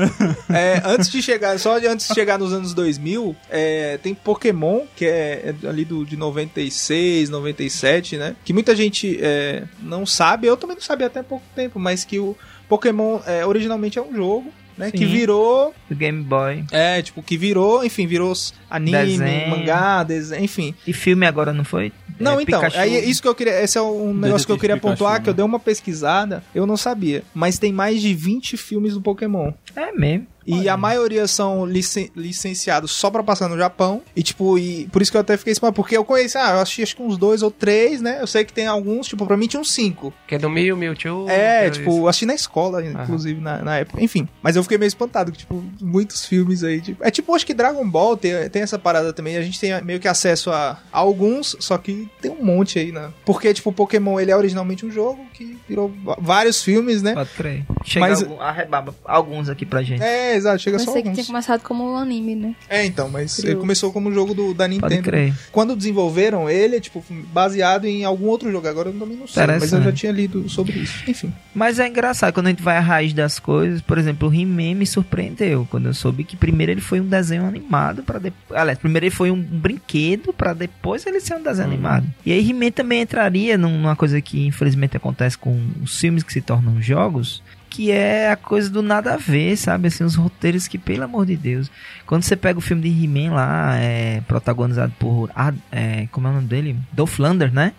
É, antes de chegar, só antes de chegar nos anos 2000, é, tem Pokémon, que é, é ali do, de 96, 97, né? Que muita gente é, não sabe, eu também não sabia até pouco tempo, mas que o Pokémon é, originalmente é um jogo, né? Que virou, Do Game Boy. é, tipo, que virou, enfim, virou anime, Desenho. mangá, desenho, enfim. E filme agora não foi? Não, É, então, Pikachu. aí isso que eu queria, esse é um negócio que eu queria Pikachu, pontuar, né? que eu dei uma pesquisada, eu não sabia, mas tem mais de 20 filmes do Pokémon. É mesmo. E a maioria são licen- licenciados só pra passar no Japão. E, tipo, e por isso que eu até fiquei espantado. Porque eu conheço, ah, eu assisti acho que uns dois ou três, né? Eu sei que tem alguns, tipo, pra mim tinha uns cinco. Que é do Mew, Mewtwo. é, que tipo, eu assisti na escola, inclusive, na, na época. Enfim, mas eu fiquei meio espantado, que, tipo, muitos filmes aí. Tipo, é tipo, acho que Dragon Ball tem, tem essa parada também. A gente tem meio que acesso a, a alguns, só que tem um monte aí, né? Porque, tipo, o Pokémon, ele é originalmente um jogo que virou vários filmes, né? Pode crer. Chega Mas- algum, arrebaba alguns aqui pra gente. É, exato, chega só Pensei que alguns. tinha começado como um anime, né? É, então, mas ele começou como um jogo do, da Pode Nintendo. crer. Quando desenvolveram ele, é tipo, baseado em algum outro jogo. Agora eu também não sei, mas eu já tinha lido sobre isso. Enfim. Mas é engraçado, quando a gente vai à raiz das coisas, por exemplo, o He-Man me surpreendeu, quando eu soube que primeiro ele foi um desenho animado para depois... Aliás, primeiro ele foi um brinquedo para depois ele ser um desenho animado. E aí He-Man também entraria num- numa coisa que infelizmente acontece com os filmes que se tornam jogos, que é a coisa do nada a ver, sabe? Assim, os roteiros que, pelo amor de Deus... Quando você pega o filme de He-Man lá, é, protagonizado por... Ad- é, como é o nome dele? Dolph Lundgren, né?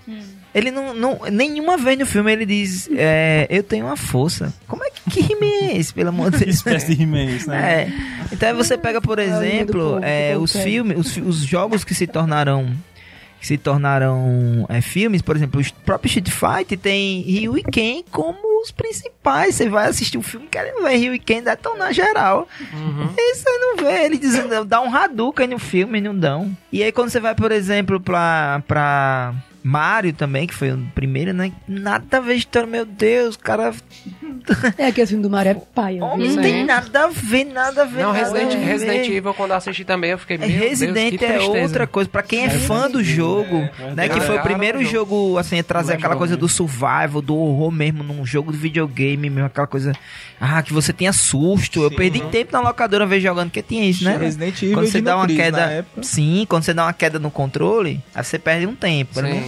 Ele não, não. Nenhuma vez no filme ele diz. é, eu tenho uma força. Como é que, que He-Man é esse, pelo amor de Deus? Espécie de He-Man, isso, né? É. Então aí você pega, por É o exemplo, é, os filmes, os, os jogos que se tornaram. Que se tornaram é, filmes, por exemplo, o próprio Street Fighter tem Ryu e Ken como os principais. Você vai assistir um filme querendo ver Ryu e Ken detonar geral. Uhum. E você não vê, ele diz, dá um Hadouken no filme, não dão. E aí quando você vai, por exemplo, pra, pra Mario também, que foi o primeiro, né? Nada a ver história, meu Deus, cara. É aquele filme do Mario é paia, Não viu? Sim. tem nada a ver, nada a ver. Não, nada Resident, ver. Resident Evil, quando eu assisti também, eu fiquei, É, Deus, Resident que é outra coisa. Pra quem é fã do jogo, é, né? Que foi o primeiro jogo, assim, a trazer aquela coisa né? do survival, do horror mesmo, num jogo de videogame mesmo, aquela coisa. Ah, que você tinha susto. Eu Sim. perdi tempo na locadora vez jogando, porque tinha isso, né? Resident Evil Quando você Dino dá uma queda. época. Sim, quando você dá uma queda no controle, aí você perde um tempo. Sim.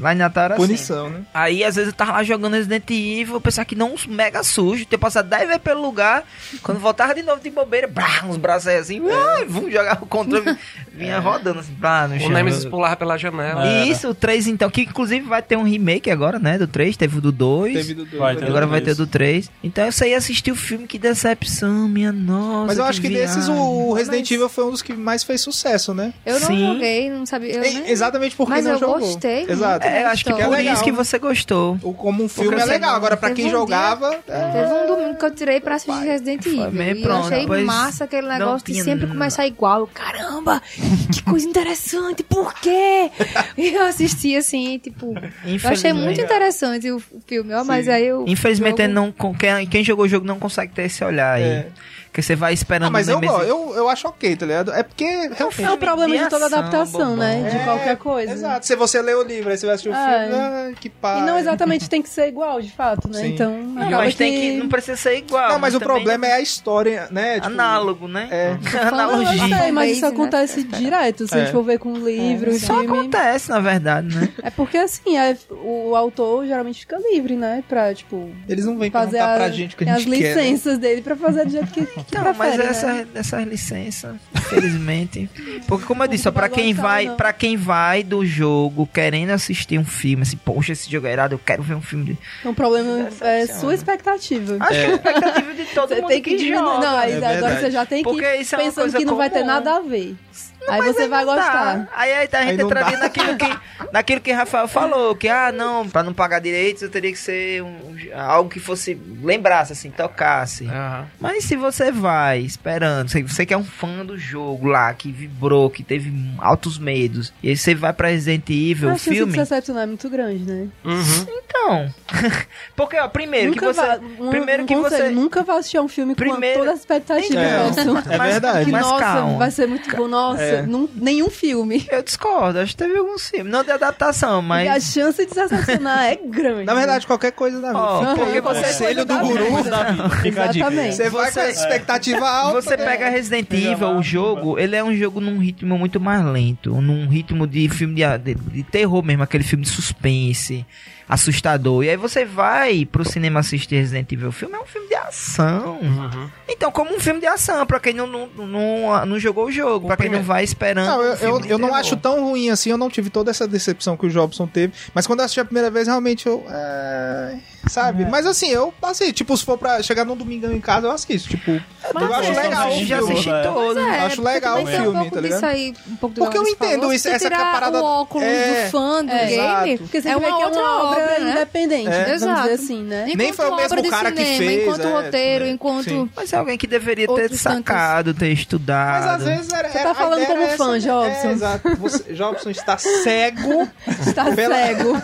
Lá em Natal era assim. Punição, né? Aí, às vezes, eu tava lá jogando Resident Evil, eu pensava que não mega sujo, ter passado 10 vezes pelo lugar, quando voltava de novo de bobeira, brá, uns braços aí assim, ai, vamos jogar o controle, vinha rodando assim, pá, no O chão. Nemesis pulava pela janela. É. E Isso, o 3 então, que inclusive vai ter um remake agora, né, do 3, teve o do 2, Teve do dois, Vai né? ter agora do vai ter três. do 3. Então eu saí assistir o filme, que decepção, minha nossa. Mas eu acho que desses viagem. o Resident Mas- Evil foi um dos que mais fez sucesso, né? Eu não Sim. joguei, não sabia. Eu nem- Exatamente porque Mas não eu jogou. gostei muito. Exato. É, eu acho que Porque é por legal. isso que você gostou. O, como um filme Porque é legal. não- Agora, pra Teve quem um dia- jogava. é, Teve um domingo que eu tirei pra assistir Resident Evil. mesmo, e pronto, eu achei massa aquele negócio de sempre começar igual. Caramba, que coisa interessante, por quê? E eu assisti assim, tipo. Eu achei muito interessante o, filme, ó, mas aí eu. Infelizmente, jogo- não, quem, quem jogou o jogo não consegue ter esse olhar aí. É. Porque você vai esperando Ah, mas o eu, Nemesis- eu, eu acho ok, tá ligado? É porque realmente. É o problema de toda ação, adaptação, né? De É, qualquer coisa. Exato. Se você lê o livro, aí você vai assistir o É. filme, ah, que pá. E não exatamente tem que ser igual, de fato, né? Sim. Então, Não, mas tem que. Não precisa ser igual. Não, mas o também problema é a história, né? Tipo, Análogo, né? É. Não, eu sei, Analogia. mas isso né? acontece direto, se a É. gente for ver com o livro, o Só acontece, na verdade, né? É porque assim, é- o autor geralmente fica livre, né? Pra, tipo, Eles não vêm fazer perguntar a- pra gente o que a as gente quer. né? licenças dele pra fazer do jeito que, que Não, prefere, mas né? essa, essas licenças, infelizmente. Porque, como eu disse, pra quem vai, pra quem vai do jogo querendo assistir um filme, assim, poxa, esse jogo é irado, eu quero ver um filme de. Então, o problema é sua expectativa. Acho que é a expectativa de todo Você mundo tem que diminuir. joga. Não, É agora você já tem que Porque ir isso é pensando que não vai ter nada a ver. Aí Mas você vai não dá. gostar. Aí, aí a Aí gente não entraria dá. naquilo que, naquilo que Rafael falou, que, ah, não, pra não pagar direitos eu teria que ser um- algo que fosse, lembrasse, assim, tocasse. Aham. Mas se você vai esperando, se você que é um fã do jogo lá, que vibrou, que teve altos medos, e aí você vai pra Resident Evil, A o filme... se decepcionar é muito grande, né? Uhum. Então, porque, ó, primeiro nunca que você... vá, um, primeiro um que conselho, você... nunca vá assistir a um filme Primeiro- com todas as expectativas. É, Nelson. é verdade. Que, Mas nossa, calma. vai ser muito bom. Nossa, É. num- nenhum filme. Eu discordo, acho que teve alguns filmes, não de adaptação, E a mas... chance de se decepcionar é grande. Na verdade, qualquer coisa da vida. Fica porque você- conselho do guru. Exatamente. Você vai com a expectativa alta. Você né? pega Resident Evil, o jogo, ele é um jogo num ritmo muito mais lento, num ritmo de filme de, de, de terror mesmo, aquele filme de suspense, assustador. E aí você vai pro cinema assistir Resident Evil, o filme é um filme de ação. Uhum. Então, como um filme de ação, pra quem não, não, não, não jogou o jogo, pra quem não vai esperando. Não, eu, um eu, eu não acho tão ruim assim, eu não tive toda essa decepção que o Jobson teve. Mas quando eu assisti a primeira vez, realmente eu. é, sabe? Mas assim, eu passei. Tipo, se for pra chegar num domingão em casa, eu assisto. Tipo, eu acho é, legal. eu o já filme. assisti É. todo. É, acho porque legal o filme, um pouco tá ligado? aí, um pouco do Porque eu entendo falou. isso, essa tirar parada- o óculos É, do fã do é, game, exato. porque você É uma é outra uma obra, obra, né? independente, É. vamos Exato. dizer assim, né? Enquanto Nem foi o mesmo cara que fez, Enquanto é, roteiro, enquanto... Mas é alguém que deveria ter sacado, ter estudado. Mas às vezes era. Você tá falando como fã, essa, Jobson. É, exato. Jobson está cego. Está cego.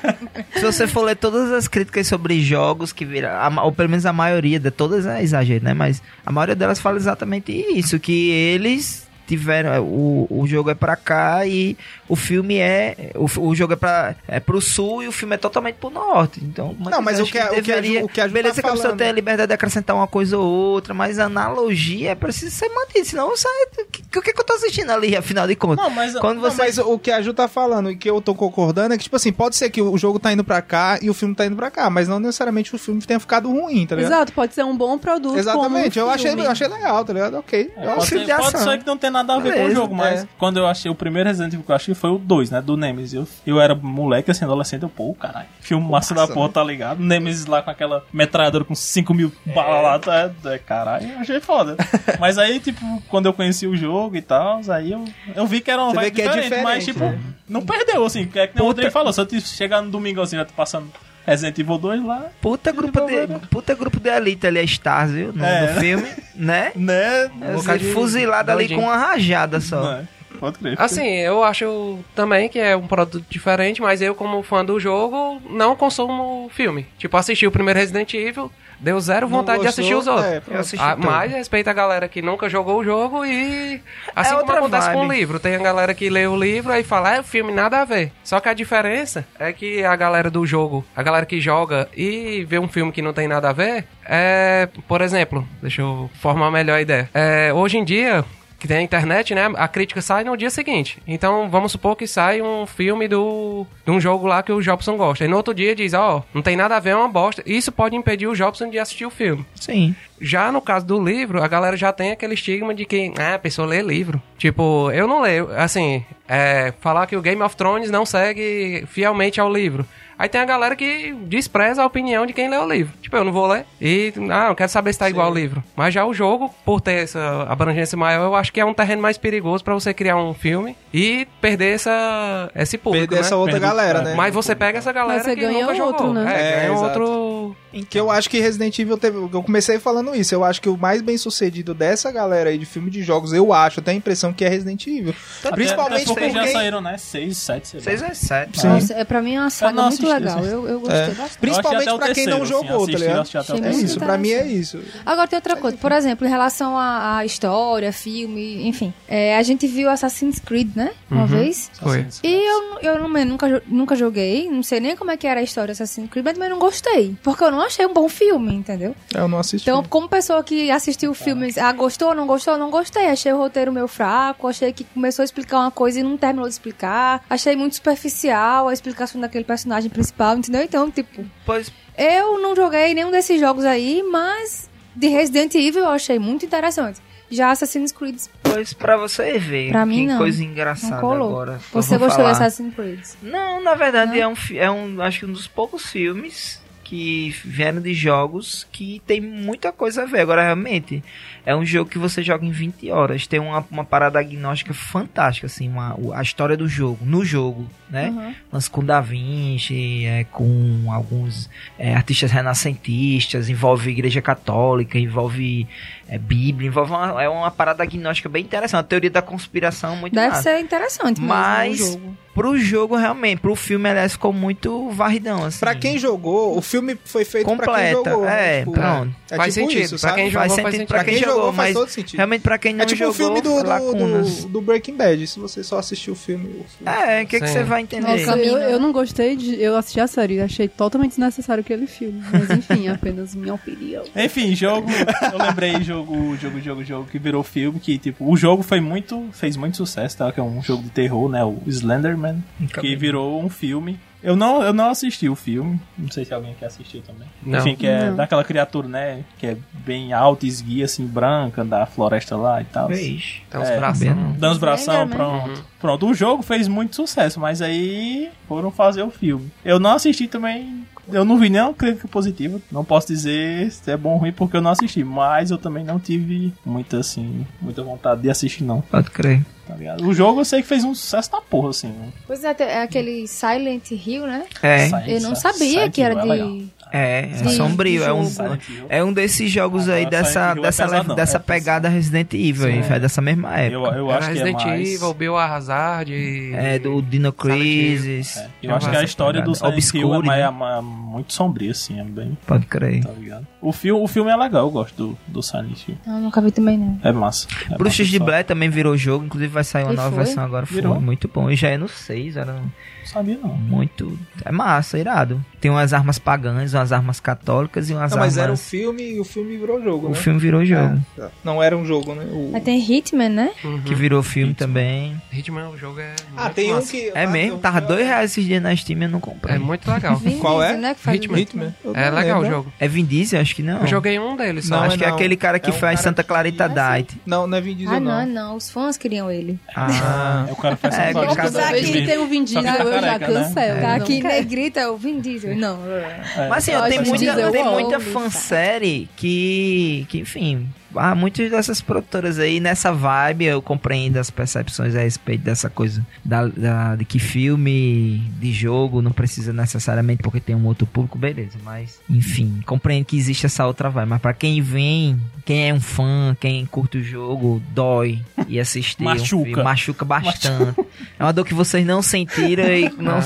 Se você for ler todas as críticas sobre jogos que viraram, ou pelo menos a maioria, de todas é exagero, né? Mas a maioria delas fala exatamente isso, que eles tiveram, o, o jogo é pra cá e o filme é, o, o jogo é, pra, é pro sul e o filme é totalmente pro norte. Então, Não, mas o acho que, a- o que a Ju- o que a Beleza tá que a pessoa falando- tem a liberdade de acrescentar uma coisa ou outra, mas a analogia precisa ser mantida, senão você... O que, que que eu tô assistindo ali, afinal de contas? Não, mas, Quando não, você- mas o que a Ju tá falando e que eu tô concordando é que, tipo assim, pode ser que o jogo tá indo pra cá e o filme tá indo pra cá, mas não necessariamente o filme tenha ficado ruim, tá ligado? Exato, pode ser um bom produto. Exatamente, como um eu achei, eu achei legal, tá ligado? Ok. É, Eu pode, ser, de pode ser que não tenha nada a ver com o jogo, mas é. quando eu achei o primeiro Resident Evil que eu achei foi o 2, né? Do Nemesis. Eu, eu era moleque, assim, adolescente, eu, pô, caralho. Filme massa da porra, né? tá ligado? Nemesis lá com aquela metralhadora com 5 mil balas lá, tá, é, caralho, eu achei foda. mas aí, tipo, quando eu conheci o jogo e tal, aí eu, eu vi que era uma Você vibe que é diferente, mas, diferente, tipo, né? não perdeu, assim, é que nem o Puta- Rodrigo falou, se eu te- chegar no domingo assim, já tô passando Resident Evil 2 lá, Puta grupo de, puta grupo de elite ali, é Stars, viu? No, É. no filme, né? né? Boca de fuzilado ali com uma rajada só. Não é? Pode crer. Assim, eu acho também que é um produto diferente, mas eu, como fã do jogo, não consumo filme. Tipo, assisti o primeiro Resident Evil, deu zero vontade de gostou? assistir os outros. É, pronto. Eu assisti Ah, mas respeita a galera que nunca jogou o jogo e. Assim É como acontece com o vibe. livro. Tem a galera que lê o livro e fala, é, o filme nada a ver. Só que a diferença é que a galera do jogo, a galera que joga e vê um filme que não tem nada a ver, é. Por exemplo, deixa eu formar melhor a ideia. É, hoje em dia. Que tem a internet, né? A crítica sai no dia seguinte. Então, vamos supor que sai um filme do, de um jogo lá que o Jobson gosta. E no outro dia diz, ó, não tem nada a ver, é uma bosta. Isso pode impedir o Jobson de assistir o filme. Sim. Já no caso do livro, a galera já tem aquele estigma de que ah, a pessoa lê livro. Tipo, eu não leio. Assim, é, falar que o Game of Thrones não segue fielmente ao livro. Aí tem a galera que despreza a opinião de quem lê o livro. Tipo, eu não vou ler. E, ah, eu quero saber se tá igual ao livro. Mas já o jogo, por ter essa abrangência maior, eu acho que é um terreno mais perigoso pra você criar um filme e perder essa, esse público. Perder né? essa outra Perde o galera, né? Mas você pega essa galera Mas você que ganha nunca outro, jogou. né? É, É, ganha exato. Outro. Que eu acho que Resident Evil teve. Eu comecei falando isso. Eu acho que o mais bem sucedido dessa galera aí de filme de jogos, eu acho, eu tenho a impressão que é Resident Evil. Até- Principalmente até porque já saíram, né? 6, 7, sei lá. 6 é 7. Sim. Nossa, é, pra mim é uma saga muito legal. Eu, eu gostei É. bastante. Principalmente até pra quem não terceiro, assim, jogou, tá ligado? até É isso, pra mim é isso. Agora tem outra coisa, por exemplo, em relação à, à história, filme, enfim. É, a gente viu Assassin's Creed, né? Uma vez. Foi. E eu, eu não- nunca, nunca joguei, não sei nem como é que era a história de Assassin's Creed, mas também não gostei. Porque eu não achei um bom filme, entendeu? Eu não assisti. Então, como pessoa que assistiu o filme, ah, gostou, não gostou, não gostei. Achei o roteiro meio fraco, achei que começou a explicar uma coisa e não terminou de explicar. Achei muito superficial a explicação daquele personagem principal, entendeu? Então, tipo, Pois, eu não joguei nenhum desses jogos aí, mas de Resident Evil eu achei muito interessante. Já Assassin's Creed, pois pra você ver. Pra mim, que não. coisa não engraçada colou. agora. Você gostou de falar. Assassin's Creed? Não, na verdade é um, é um, acho que um dos poucos filmes que vieram de jogos que tem muita coisa a ver. Agora, realmente, é um jogo que você joga em 20 horas. Tem uma, uma parada agnóstica fantástica, assim, uma, a história do jogo, no jogo, né? Uhum. Mas com Da Vinci, é, com alguns é, artistas renascentistas, envolve igreja católica, envolve é, Bíblia, envolve uma, é uma parada agnóstica bem interessante, a teoria da conspiração muito Deve massa. ser interessante mesmo Mas o jogo. pro jogo realmente, pro filme aliás ficou muito varridão assim. Pra quem jogou, o filme foi feito pra quem completa, jogou. né? é, Tipo, pronto. É Faz tipo sentido. isso, pra sabe? quem jogou, faz sentido. pra quem jogou, faz mas todo sentido. Realmente pra quem não É tipo o jogou, filme do, do, do, do Breaking Bad, se você só assistiu o filme. O filme. É, o que, que Sim. você vai entender? Nossa, Nossa, eu, eu não gostei de. Eu assisti a série, achei totalmente desnecessário aquele filme. Mas enfim, apenas minha opinião. Enfim, jogo. Eu lembrei jogo, jogo, jogo, jogo que virou filme, que tipo, o jogo foi muito. fez muito sucesso, tá? Que é um jogo de terror, né? O Slenderman, que virou um filme. Eu não, eu não assisti o filme, não sei se alguém quer assistir também. Não. Enfim, que é Não. daquela criatura, né? Que é bem alta, esguia, assim, branca, da floresta lá e tal. Vixe. Tem uns É, braços. Dando os bração, Slenderman. pronto. Pronto, o jogo fez muito sucesso, mas aí foram fazer o filme. Eu não assisti também, eu não vi nenhuma crítica positiva. Não posso dizer se é bom ou ruim porque eu não assisti, mas eu também não tive muita, assim, muita vontade de assistir, não. Pode crer. Tá ligado? O jogo eu sei que fez um sucesso da porra, assim. Pois é, é aquele Silent Hill, né? É. Eu não sabia Silent que era Hill é de É, é sombrio. É um. Silent é um desses jogos Ah, aí Silent dessa, Hill é dessa, pesadão, dessa é pegada Resident Evil aí, Sim. é dessa mesma Eu, época. eu Era acho que é Resident mais... Evil, Biohazard e... É, do Dino Crisis. É, Eu acho que a história do pegada. Silent Hill é, Obscure, né? é mais- muito sombria, assim, é bem... Pode crer. Tá ligado? O filme, o filme é legal, eu gosto do, do Silent Hill. Eu nunca vi também, não. É massa. É Bruxas massa de. Blair também virou jogo, inclusive vai sair uma E nova foi? versão agora. Foi Virou? muito bom. E já é no 6, era Não sabia, não. muito. É massa, irado. Tem umas armas pagãs, umas armas católicas e umas Não, mas era o armas. filme e o filme virou jogo, O né? filme virou jogo. É, não era um jogo, né? O- Mas tem Hitman, né? Uhum. Que virou filme também. Hitman, o jogo é Ah, muito tem um massa. que... É ah, mesmo? um- Tava dois reais esses dias na Steam e eu não comprei. É muito legal. Qual é? Né, o Hitman. Hitman? Eu É legal o jogo. É Vin Diesel? Acho que não. Eu joguei um deles só. Não, Acho é que é aquele cara que É um faz cara Santa Clarita. Diet. Não, não é Vin Diesel, Ah, não. não. Os fãs queriam ele. Ah, É o cara que faz É, Santa Clarita cada Diet. vez que tem um Vin Diesel, Só que tá eu já careca, né? cancelo. Tá aqui quero. negrita é o Vin Diesel. Não. É, Mas assim, Eu eu tenho acho muita, tem muita Lufa. fansérie que, que, enfim, há muitas dessas produtoras aí nessa vibe, eu compreendo as percepções a respeito dessa coisa da, da- de que filme de jogo não precisa necessariamente porque tem um outro público, beleza, mas enfim, compreendo que existe essa outra vibe, mas pra quem vem, quem é um fã, quem curte o jogo, dói e assistir. um Machuca. filme, machuca bastante. É uma dor que vocês não sentiram e não,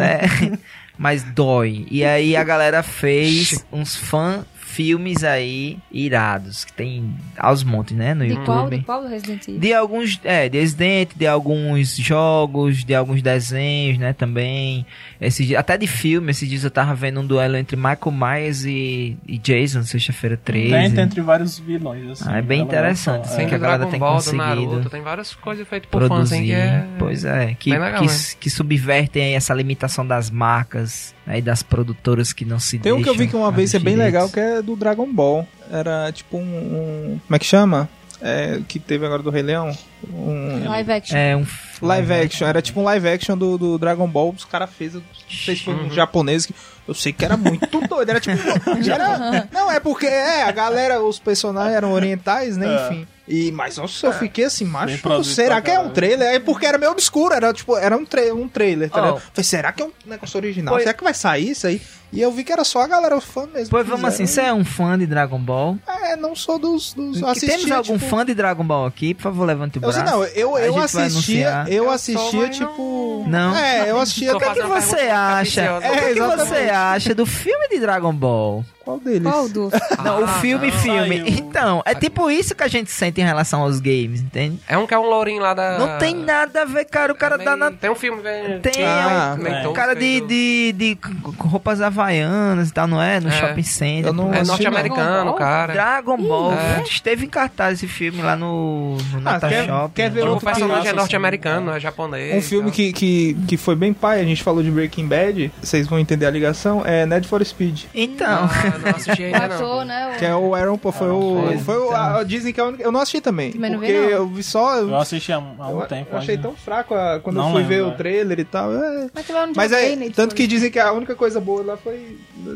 é, mas dói. E aí a galera fez uns fã filmes aí irados, que tem aos montes, né, no De YouTube. qual? De qual do Resident Evil? De alguns, é, de Resident, de alguns jogos, de alguns desenhos, né, também. Esses, dias- até de filme, esses dias eu tava vendo um duelo entre Michael Myers e, e Jason, sexta-feira 13. Tenta entre vários vilões, assim. Ah, é bem Ela interessante, assim, Tem que a galera tem Ball, do conseguido Naruto, tem várias coisas feitas por fãs, produzir. assim, que é... Pois é, que, legal que, mesmo. que subvertem aí essa limitação das marcas e das produtoras que não se Tem um que eu vi que uma vez é bem legal, que é do Dragon Ball. Era tipo um... um- como é que chama? É, que teve agora do Rei Leão. Um Live action. É um live action. Era tipo um live action do, do Dragon Ball. Os caras fez, não sei se foi um japonês que eu sei que era muito doido. Era tipo. Era, não, é porque é, a galera, os personagens eram orientais, né? É. Enfim. E, mas nossa, eu fiquei assim, macho. Será que é um trailer? É porque era meio obscuro, era tipo, era um, tra um trailer, tá ligado? Falei, será que é um negócio original? Pois- Será que vai sair isso aí? E eu vi que era só a galera fã mesmo. Pois vamos assim, você é um fã de Dragon Ball? É, não sou dos. dos Que assistia, temos algum tipo, fã de Dragon Ball aqui? Por favor, levante o Eu, braço. sei, não, eu, eu assistia, eu Eu assistia, tipo. Não? É, eu assistia. O que, que você acha? capciosa. o que, É, que você acha do filme de Dragon Ball? Qual deles? Qual do? Não, o Ah, filme, não. filme. Saiu. Então, é tipo isso que a gente sente em relação aos games, entende? É um que é um lourinho lá da... Não tem nada a ver, cara. O cara É dá meio- na. Tem um filme... velho, Tem, Ah, é um meio é. tosco cara de, de, de roupas havaianas e tal, não é? No É. shopping center. Eu não. É norte-americano, cara. Dragon Ball. É. Esteve em cartaz esse filme lá no, no Ah, Natal quer- Shopping. quer ver O outro personagem que- é norte-americano, não é japonês. Um filme que, que, que foi bem pai, a gente falou de Breaking Bad, vocês vão entender a ligação, é Need for Speed. Então. Ah, não assisti O ainda não. ator, né? o- Que é o Aaron, pô, foi o. foi. Foi o. a- dizem que é a única. Eu não assisti também. Também não vi, porque não. eu vi só. Eu, Eu assisti há, há um eu tempo. achei ainda. tão fraco a- quando Não eu fui lembro, ver é. o trailer e tal. é. Mas, eu não Mas joguei é. Tanto que dizem que a única coisa boa lá foi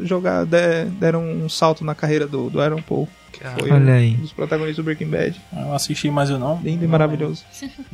jogar. de- deram um salto na carreira do, do Aaron Paul. Que Ah. foi Olha aí. um dos protagonistas do Breaking Bad. Eu assisti, mas eu não. Lindo e maravilhoso.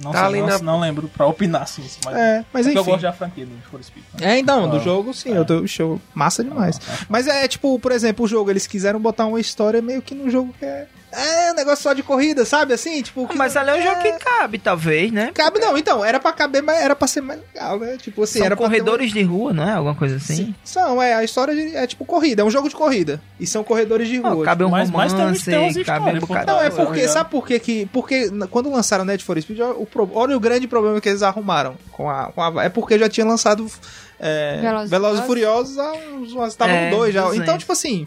Não, Tá sei, não, na- não lembro pra opinar, assim. Mas É, mas é que eu enfim. gosto da franquia do for Speed. né? É, então, do Ah. jogo, sim, eu tô show. Massa demais. Mas é tipo, por exemplo, o jogo, eles quiseram botar uma história meio que no jogo que é. É, um negócio só de corrida, sabe? Assim, tipo. que- Mas ali é um jogo que cabe, talvez, né? Cabe não, então, era pra caber, mas era pra ser mais legal, né? Tipo assim, São era corredores de rua, não é? Alguma coisa uma- assim? Sim. São, é, a história de- é tipo corrida, é um jogo de corrida. E são corredores de rua. cabe um Mas- mas tem- romance, tem umas cabe um por bocado. Não, é porque, sabe por quê que. Porque quando lançaram Need for Speed, o pro- olha o grande problema que eles arrumaram com a. Com a é porque já tinha lançado é, Velozes e e Furiosos há uns. uns- Estavam É, dois já. 200. Então, tipo assim.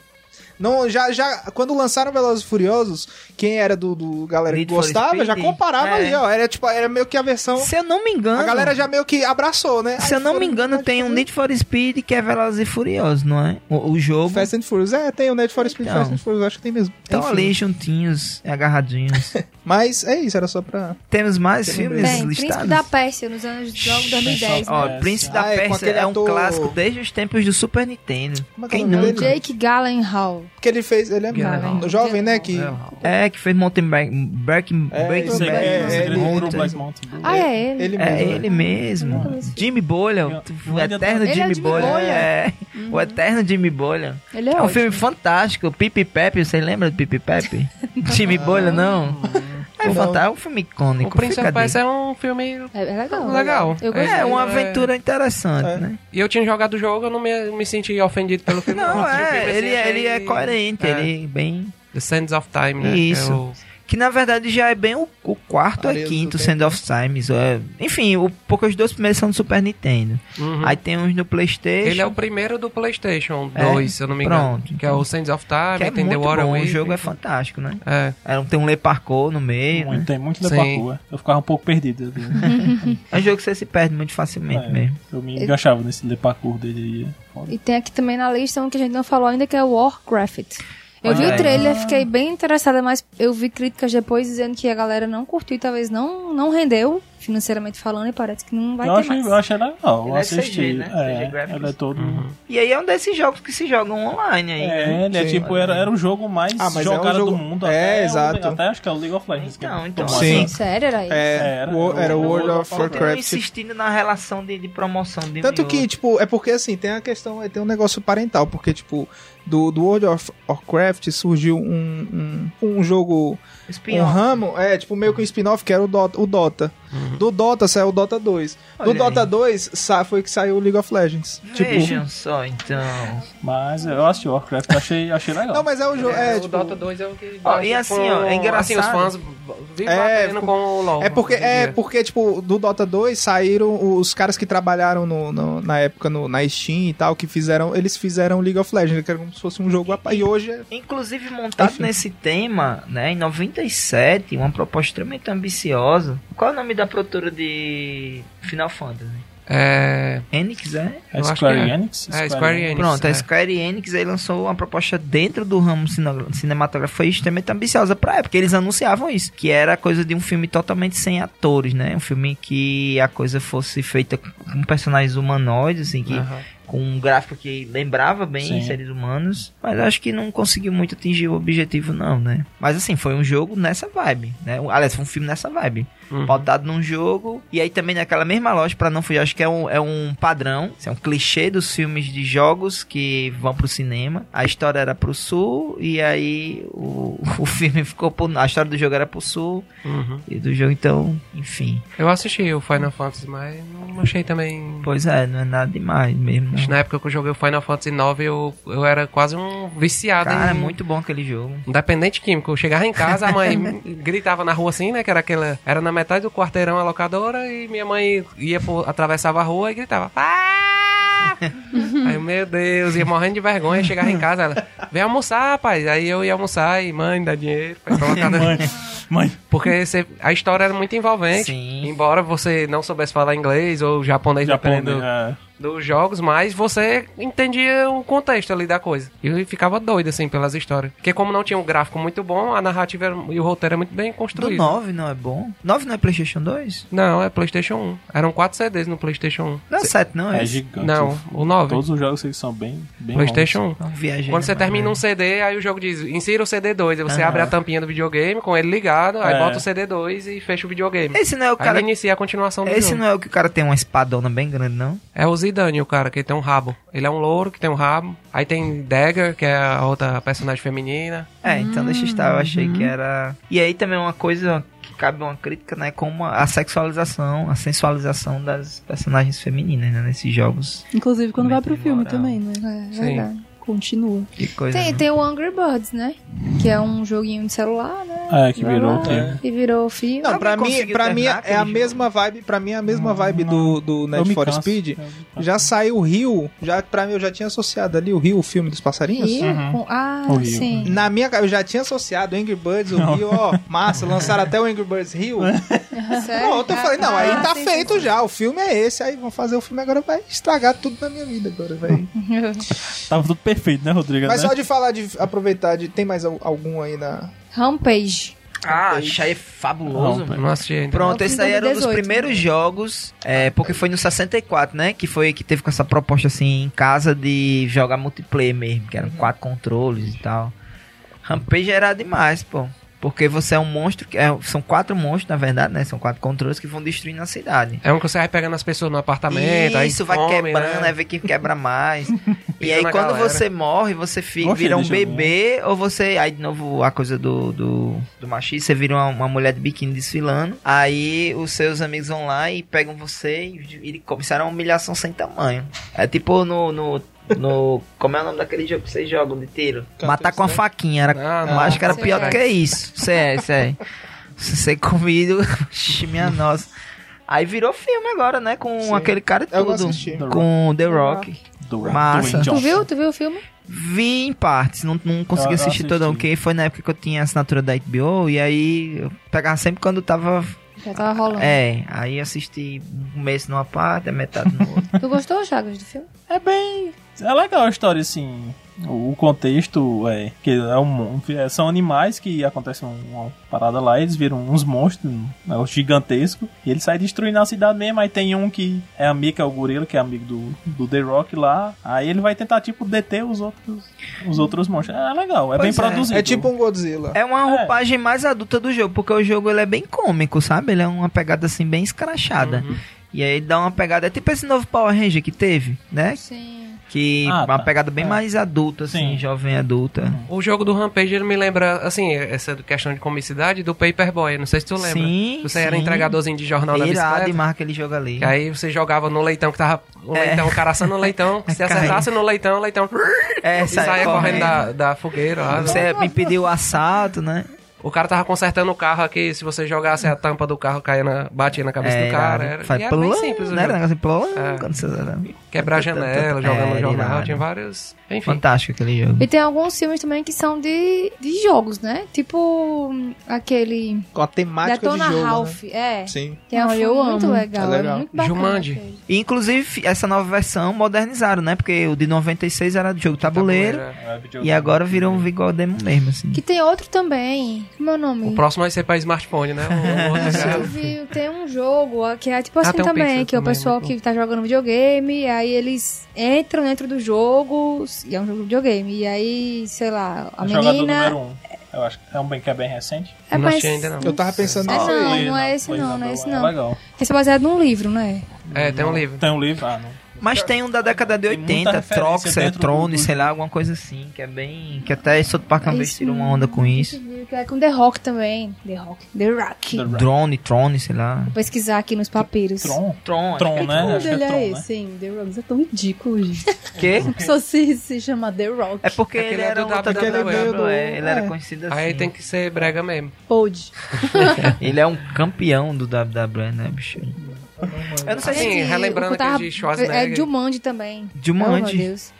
Não, já, já, quando lançaram Velozes e Furiosos, quem era do, do galera Need que gostava, já comparava É. ali, ó. Era tipo, era meio que a versão. Se eu não me engano. A galera já meio que abraçou, né? Se eu Aí não foram me engano, tem um Need for Speed que é Velozes e Furiosos, não é? O, o jogo. Fast and Furious. É, tem o Need for Speed Então. Fast and Furious, acho que tem mesmo. Estão Enfim. ali juntinhos, agarradinhos. Mas é isso, era só pra. Temos mais Tem filmes Tem, Príncipe listados? da Pérsia, nos anos de jogo 2010. Ó, É, Príncipe da Ah, é, Pérsia aquele é um ator- clássico desde os tempos do Super Nintendo. Como é que é Quem não? dele? Jake Gyllenhaal. Porque ele fez. Ele é Gyllenhaal. jovem, né? Que. É, que fez Mountain É, isso aí, Bad. é, é, ele-. Ah, é ele. Ele É mesmo. né? ele mesmo. Jimmy Bolha, o, eterno é o Jimmy Bolha. Bolha. É, o eterno Jimmy Bolha. Ele é, É um ótimo. filme fantástico, Pipi Pepe, você lembra do Pipi Pepe? Jimmy Bolha, não? É, fantástico, é um filme icônico. O Persia a é um filme É, é legal. legal. Eu dica. gostei. É uma É. aventura interessante, É. né? E eu tinha jogado o jogo, eu não me, me senti ofendido pelo filme. Não, filme, é, assim, ele, é- ele é coerente, É. ele é bem... The Sands of Time, né? Isso. É o- Que na verdade já é bem o, o quarto ou do quinto. Sand of Times. É, enfim, o, porque os dois primeiros são do Super Nintendo. Uhum. Aí tem uns no Playstation. Ele é o primeiro do PlayStation É? 2, se eu não me engano. Pronto, Que é o Sands of Time, que é tem The muito Water bom, o Wave. jogo é fantástico, né? É. É, tem um Le Parkour no meio, Muito, né? tem muito Sim. da parkour. Eu ficava um pouco perdido. É um jogo que você se perde muito facilmente É, mesmo. Eu me enganchava nesse le parkour dele aí. E tem aqui também na lista um que a gente não falou ainda, que é o Warcraft. Eu vi o trailer, fiquei bem interessada, mas eu vi críticas depois dizendo que a galera não curtiu e talvez não, não rendeu, financeiramente falando, e parece que não vai Eu ter achei, mais. eu achei legal, eu Ele é assisti. CG, né? É, ele é todo. E aí é um desses jogos que se jogam online aí. né? É, ele é Sim. tipo, era, era o jogo mais Ah, mas é um jogado jogo- do mundo. É, até o- exato. até acho que é o League of Legends. Então, é então. Sim. Sério, era isso? É, Era. o- era o World of Warcraft. insistindo na relação de, de promoção de Tanto que, tipo, é porque assim, tem a questão, tem um negócio parental, porque, tipo, do, do World of Warcraft surgiu um, um, um jogo, um ramo, é, tipo, meio que um spin-off que era o Dota. O Dota. Do Dota saiu o Dota 2. do Olha aí. Dota 2 sa- foi que saiu o League of Legends. Tipo, Vejam só, então. Mas eu assisti Warcraft, achei, achei legal. não, mas é o jogo, é, o tipo, Dota 2 é o que. Ó, e assim, ó, é engraçado. Assim, os fãs vivem É, batendo com o LoL. É porque, é porque, tipo, do Dota 2 saíram os caras que trabalharam no, no- na época no, na Steam e tal, que fizeram, eles fizeram League of Legends, que era como se fosse um jogo, pa- e hoje é Inclusive montado Enfim. nesse tema, né, em 97, uma proposta extremamente ambiciosa. Qual é o nome da produtora de Final Fantasy? É. Enix, é? É acho Square que é. Enix? É, Square Enix. Pronto, a é. Square Enix aí lançou uma proposta dentro do ramo cine- cinematográfico foi extremamente ambiciosa pra época. Eles anunciavam isso, que era coisa de um filme totalmente sem atores, né? Um filme que a coisa fosse feita com personagens humanoides, assim, que Aham. com um gráfico que lembrava bem Sim. seres humanos, mas acho que não conseguiu muito atingir o objetivo não, né? Mas assim, foi um jogo nessa vibe, né? Aliás, foi um filme nessa vibe. Uhum. Pautado num jogo, e aí também naquela mesma loja, pra não fugir, acho que é um, é um padrão, é um clichê dos filmes de jogos que vão pro cinema. A história era pro sul, e aí o, o filme ficou pro... A história do jogo era pro sul, Uhum. e do jogo, então, enfim. Eu assisti o Final Fantasy, mas não achei também. Pois é, não é nada demais mesmo, não. na época que eu joguei o Final Fantasy IX, eu, eu era quase um viciado Cara, é em. muito bom aquele jogo. Independente químico. Eu chegava em casa, a mãe gritava na rua assim, né? Que era aquela. Era na metade do quarteirão a locadora e minha mãe ia por, atravessava a rua e gritava. "Pá!" Aí, eu, meu Deus, ia morrendo de vergonha, chegava em casa, ela, vem almoçar, rapaz. Aí eu ia almoçar e mãe, dá dinheiro pra ir pra locadora. Mãe, mãe. Porque você- a história era muito envolvente. Sim. Embora você não soubesse falar inglês ou japonês, dependendo Japonês, é. Dos jogos, mas você entendia o contexto ali da coisa. E eu ficava doido, assim, pelas histórias. Porque como não tinha um gráfico muito bom, a narrativa era- e o roteiro é muito bem Do construído. 9 não é bom? 9 não é Playstation 2? Não, é Playstation 1. Eram quatro CDs no Playstation 1. Não é 7 não, é É gigante. Não, o 9. Todos os jogos eles são bem, bem Playstation 1. Não viajei. Quando você na termina um. CD, aí o jogo diz, insira o CD2. Aí você Aham. abre a tampinha do videogame com ele ligado, aí É. bota o CD2 e fecha o videogame. Esse não é o Aí cara... ele inicia a continuação do Esse jogo. não é o que o cara tem uma espadona bem grande, não? É o Zidane, o cara, que tem um rabo. Ele é um louro que tem um rabo. Aí tem Dagger, que é a outra personagem feminina. É, então deixa estar, eu achei Uhum. que era... E aí também uma coisa que cabe uma crítica, né, como a sexualização, a sensualização das personagens femininas, né, nesses jogos. Inclusive quando vai pro filme moral. também, né? É Sim. verdade. Continua. Que coisa, Tem, né? tem o Angry Birds, né? Que é um joguinho de celular, né? É, que Vai virou lá, o filme. E virou filme. Não, pra mim, pra mim é a jogo? mesma vibe, para mim é a mesma vibe do, do Eu Need for canso. Speed. Já saiu o Rio, já para mim eu já tinha associado ali o Rio, o filme dos passarinhos. Rio? Uhum. Ah, O Rio. sim. Na minha eu já tinha associado o Angry Birds, o Rio, ó, massa, lançaram até o Angry Birds Rio. Sério? Pronto, eu falei, não, aí Ah, tá sim, feito sim, já, o filme é esse, aí vão fazer o filme agora, vai estragar tudo na minha vida agora, vai. Tava tudo perfeito, né, Rodrigo? Mas né? só de falar, de aproveitar, de, tem mais al- algum aí na... Rampage. Ah, aí é fabuloso. Não, Não assisti ainda. Pronto, Eu esse aí era um dos 2018, primeiros né? jogos, é, porque foi no 64, né? Que foi que teve com essa proposta assim em casa de jogar multiplayer mesmo, que eram quatro controles e tal. Rampage era demais, pô. Porque você é um monstro, que é- são quatro monstros, na verdade, né? São quatro controles que vão destruindo a cidade. É um que você vai pegando as pessoas no apartamento, aí Isso, vai come, quebrando, né? aí vê quem quebra mais. e aí quando galera. você morre, você fica, Gostei vira um bebê, ou você. Aí de novo a coisa do, do, do machismo, você vira uma, uma mulher de biquíni desfilando. Aí os seus amigos vão lá e pegam você e, e começaram uma humilhação sem tamanho. É tipo no. no no, como é o nome daquele jogo que vocês jogam de tiro? Matar com a faquinha. Era, Ah, eu acho que era Sei pior do que isso. Sério, sério. Ser comido, minha nossa. Aí virou filme agora, né? Com Sim. aquele cara e Eu não tudo. Com The Rock. Do Massa. Dwayne Tu viu? Tu viu o filme? Vi em partes, não, não consegui Eu- eu assistir todo, não, assisti. porque foi na época que eu tinha assinatura da HBO, e aí eu pegava sempre quando tava. Já tava rolando. É, aí assisti um mês numa parte, a metade no outro. Tu gostou, Chagas, do filme? É bem. É legal a história, assim. O contexto é que é um, é, são animais que acontece um- uma parada lá, eles viram uns monstros, né, gigantescos, e eles saem destruindo a cidade mesmo. Aí tem um que é amigo, que é o gorila, que é amigo do, do The Rock lá. Aí ele vai tentar, tipo, deter os outros, os outros monstros. É legal, é Pois bem é. produzido. É tipo um Godzilla. É uma roupagem mais adulta do jogo, porque o jogo ele é bem cômico, sabe? Ele é uma pegada assim, bem escrachada. Uhum. E aí ele dá uma pegada, é tipo esse novo Power Ranger que teve, né? Sim. Que Ah, uma tá. pegada bem É. mais adulta, assim, Sim. jovem adulta. O jogo do Rampage, ele me lembra, assim, essa questão de comicidade do Paperboy. Não sei se tu lembra. Sim, Você era sim. entregadorzinho de jornal da Irado bicicleta. demais aquele jogo ali. Que aí você jogava no leitão que tava. O É. leitão, o cara assando no leitão. Se acertasse no leitão, o leitão. É, e saia correndo da, da fogueira. lá. Você me pediu o assalto, né? O cara tava consertando o carro aqui. Se você jogasse a tampa do carro, caía na, batia na cabeça do cara. Era, Faz e era bem plum, simples o né? Era um jogo. negócio plum, É. quando você... Quebrar a janela, jogar no É, jornal. irado. Tinha vários. Enfim. Fantástico aquele jogo. E tem alguns filmes também que são de, de jogos, né? Tipo hum, aquele Com a temática Detona de jogo, Ralph. né? É. Sim. Que é um Ah, filme eu muito legal. É É, legal. muito bacana. Jumanji. E, inclusive, essa nova versão modernizaram, né? Porque o de 96 era de jogo tabuleiro. É, videogame. E agora virou um Vigor Demo mesmo, assim. Que tem outro também. Como é o nome? O próximo vai ser pra smartphone, né? O, o viu? Tem um jogo que é tipo Ah, assim tem um também, que é o também, pessoal muito que tá jogando videogame, aí eles entram dentro do jogo, e é um jogo de videogame, e aí, sei lá, a O menina... número 1. Um. Eu acho que é um bem que é bem recente. É Não assisti ainda, não. Eu tava pensando É nisso não, aí. não é esse não, não é esse É não. legal. Esse é baseado num livro, né? É, tem um livro. Tem um livro? Ah, não. Mas tem um da década de Tem muita 80, referência Trox, do- Trone, sei lá, alguma coisa assim, que é bem. Que até South Park uma vez Isso tirou uma onda com isso. Que é com The Rock também. The Rock. The Rock. The Rock. Drone, Trone, sei lá. Vou pesquisar aqui nos papiros. Tron? Tron, Tron, que é né? O Acho que é Tron, é né? esse, sim. The Rock é tão ridículo, gente. Quê? A pessoa se, se chama The Rock. É porque Aquele ele é era do WWE, ele era é. conhecido assim. Aí tem que ser brega mesmo. Old. Ele é um campeão do WWE, né, bicho? Eu não sei Assim, se... relembrando eu tava- de Schwarzenegger. É Jumanji também. Jumanji. Oh, Deus.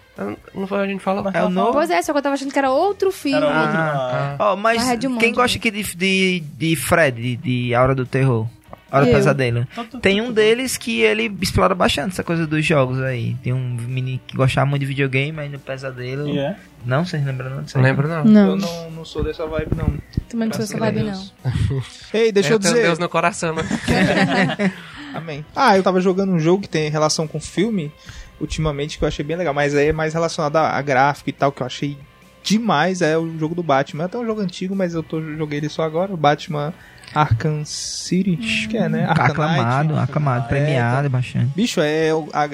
Não foi a gente falou? É o novo? Pois é, só que eu tava achando que era outro filme. Era outro. Ah. ah, Ó, mas Mas é Jumanji, quem gosta aqui de, de, de Fred, de, de A Hora do Terror? A Hora do Eu. Pesadelo. Tem um deles que ele explora bastante essa coisa dos jogos aí. Tem um menino que gostava muito de videogame, aí no Pesadelo... E é? Não, vocês lembram não disso Não lembro, não. Não, Eu não, não sou dessa vibe, não. também não sou essa Graças a vibe, Deus. não. Ei, deixa eu tenho dizer. Deus no coração, né? Amém. Ah, eu tava jogando um jogo que tem relação com filme ultimamente que eu achei bem legal, mas aí é mais relacionado a, a gráfico e tal, que eu achei demais, é o jogo do Batman. É até um jogo antigo, mas eu tô, joguei ele só agora, o Batman Arkham City, acho que é, né? Arkham Aclamado, Knight. aclamado, É, premiado bastante. Bicho, é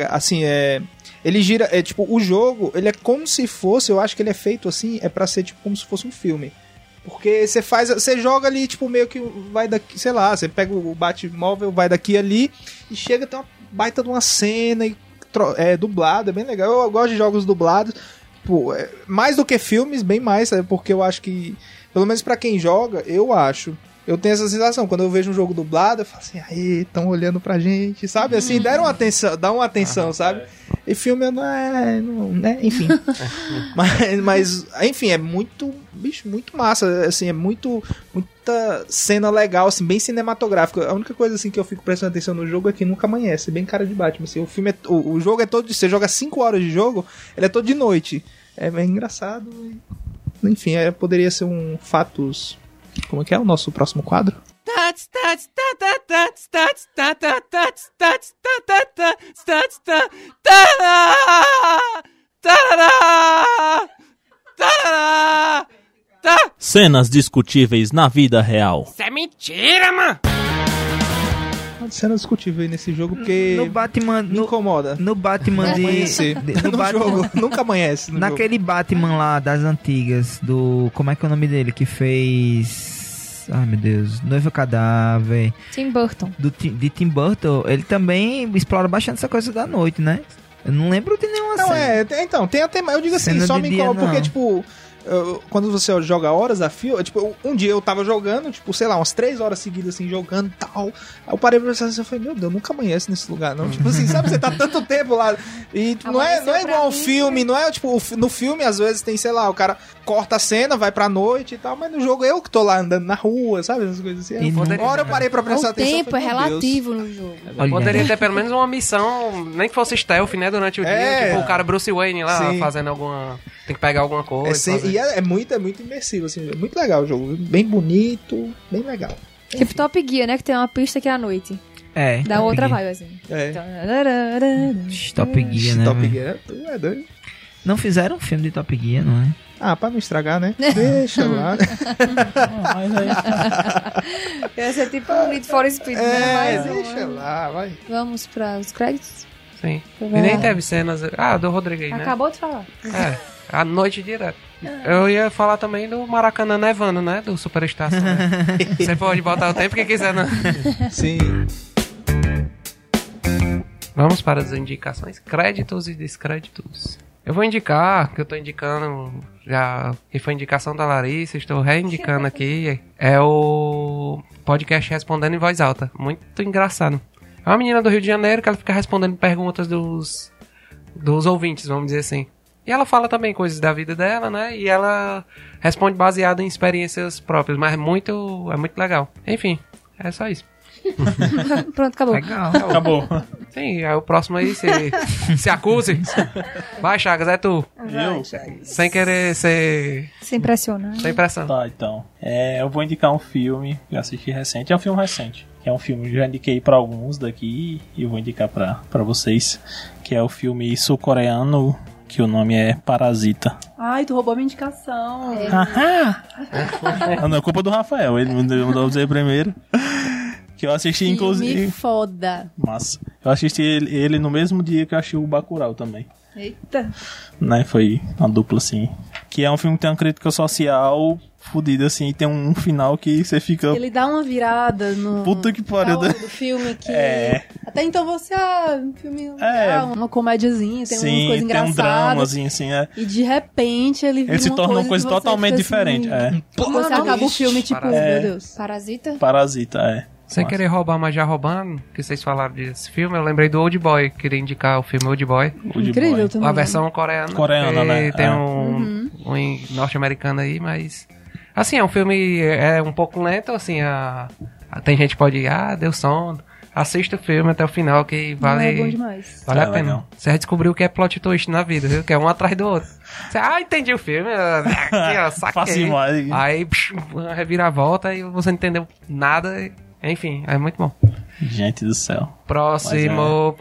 assim, é ele gira, é tipo, o jogo, ele é como se fosse, eu acho que ele é feito assim, é pra ser tipo como se fosse um filme. Porque você faz, você joga ali, tipo, meio que vai daqui, sei lá, você pega o Batmóvel, vai daqui ali e chega tem uma baita de uma cena e é dublado, é bem legal. Eu, gosto de jogos dublados. Pô, é, mais do que filmes, bem mais, sabe? porque eu acho que pelo menos pra quem joga, eu acho eu tenho essa sensação, quando eu vejo um jogo dublado, eu falo assim, aí, estão olhando pra gente, sabe? Assim, deram atenção, dá uma atenção, sabe? E filme não é, não, né? Enfim. mas, mas, enfim, é muito, bicho, muito massa, assim, é muito, muita cena legal, assim, bem cinematográfica. A única coisa, assim, que eu fico prestando atenção no jogo é que nunca amanhece, bem cara de Batman, assim, o filme é, o, o jogo é todo, você joga 5 horas de jogo, ele é todo de noite. É bem engraçado, enfim, é, poderia ser um fatos Como é que é o nosso próximo quadro? Cenas discutíveis na vida real. Isso é mentira, mano! Uma cena discutível aí nesse jogo, porque No Batman. me No, incomoda. no Batman de. Amanhecer. de- no no Batman- jogo, nunca amanhece. No Naquele Batman lá das antigas, do. Como é que é o nome dele? Que fez. Ai meu Deus. Noiva Cadáver. Tim Burton. Do, de Tim Burton, ele também explora bastante essa coisa da noite, né? Eu não lembro de nenhuma Não, cena. é, então, tem até. Eu digo assim, Cena só me incomoda, porque, tipo. Eu- quando você joga horas a fio, é, tipo, um dia eu tava jogando, tipo, sei lá, umas três horas seguidas, assim, jogando e tal. Aí eu parei pra pensar assim, eu falei, meu Deus, nunca amanhece nesse lugar, não. Tipo assim, sabe, você tá tanto tempo lá. E tipo, não é, não é igual mim, filme, não é tipo, o no filme, às vezes, tem, sei lá, o cara corta a cena, vai pra noite e tal, mas no jogo eu que tô lá andando na rua, sabe? Essas coisas assim. Uma hora eu parei pra prestar o atenção. eu tempo é falei, Deus. relativo no jogo. Olha Poderia ter pelo menos uma missão, nem que fosse stealth, né, durante o É. dia. Tipo, o cara Bruce Wayne lá Sim. fazendo alguma... Tem que pegar alguma coisa. É, sem- e é, é muito, é muito imersivo, assim, é muito legal o jogo, bem bonito, bem legal. Tipo Top Gear, né? Que tem uma pista que é à noite. É. Dá Top outra Gear. vibe, assim. É. Top Gear, né? Top? Gear, tu é doido. Não fizeram um filme de Top Gear, não é? Ah, pra não estragar, né? Deixa lá. Mas Ia ser tipo um Need for Speed, né? É, Mais um, deixa né? lá, vai. Vamos para os créditos? Sim. E Vai nem teve cenas... Ah, do Rodrigues, né? Acabou de falar. É, a noite direto. Eu ia falar também do Maracanã Nevando, né? Do Superstar. Você pode botar o tempo que quiser, né? Sim. Vamos para as indicações, créditos e descréditos. Eu vou indicar, que eu tô indicando, já que foi indicação da Larissa, estou reindicando aqui, é o podcast Respondendo em Voz Alta. Muito engraçado. É uma menina do Rio de Janeiro que ela fica respondendo perguntas dos, dos ouvintes, vamos dizer assim. E ela fala também coisas da vida dela, né? E ela responde baseado em experiências próprias, mas é muito, é muito legal. Enfim, é só isso. Pronto, acabou. Legal. acabou. Sim, aí o próximo aí se, se acuse. Vai, Chagas, é tu. Eu? Sem querer ser. Se impressionar. sem pressão. Tá, então. É, eu vou indicar um filme que eu assisti recente. É um filme recente. Que é um filme que eu já indiquei pra alguns daqui e eu vou indicar pra, pra vocês. Que é o filme sul-coreano, que o nome é Parasita. Ai, tu roubou minha indicação. Ah, não, é culpa do Rafael. Ele me mandou dizer primeiro. Que eu assisti, Filme inclusive. foda. Massa. Eu assisti ele, ele no mesmo dia que eu achei o Bacurau também. Eita. Né? Foi uma dupla assim. Que é um filme que tem uma crítica social fodida assim. E tem um final que você fica. Ele dá uma virada no. Puta que pariu, né? do filme que. É. Até então você, ah, um filme. É. ah, uma comédiazinha, tem Sim, uma coisa tem um engraçada. dramazinho assim, é. E de repente ele vira Ele se uma torna uma coisa você totalmente assim, diferente. É. Você acaba o filme tipo, Parasita. meu Deus. Parasita? Parasita, é. Sem querer roubar, mas já roubando, que vocês falaram desse filme, eu lembrei do Old Boy. Queria indicar o filme Old Boy. Old Incrível Boy. também. A versão coreana. Coreana, né? Tem É. um, um em- norte-americano aí, mas. Assim, é um filme. É um pouco lento, assim. A, a- tem gente que pode ir, ah, deu sono. Assista o filme até o final, que vale. Não, é bom demais. Vale É a pena. legal. Você vai descobrir o que é plot twist na vida, viu? Que é um atrás do outro. Você, ah, entendi o filme. Aqui, ó, saquei. Fácil. Aí, psh, uma reviravolta e você não entendeu nada. Enfim, é muito bom. Gente do céu. Próximo.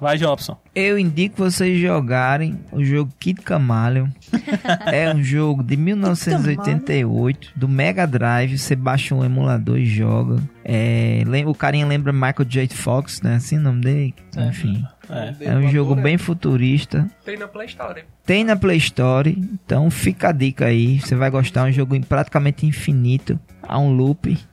Vai, Jobson. Eu indico vocês jogarem o jogo Kid Camaleon. é um jogo de 1988 do Mega Drive. Você baixa um emulador e joga. É, o carinha lembra Michael J. Fox, né? Assim o nome dele. Enfim. É. É um jogo bem futurista. Tem na Play Store. Tem na Play Store, então fica a dica aí. Você vai gostar, é um jogo praticamente infinito. Há um loop.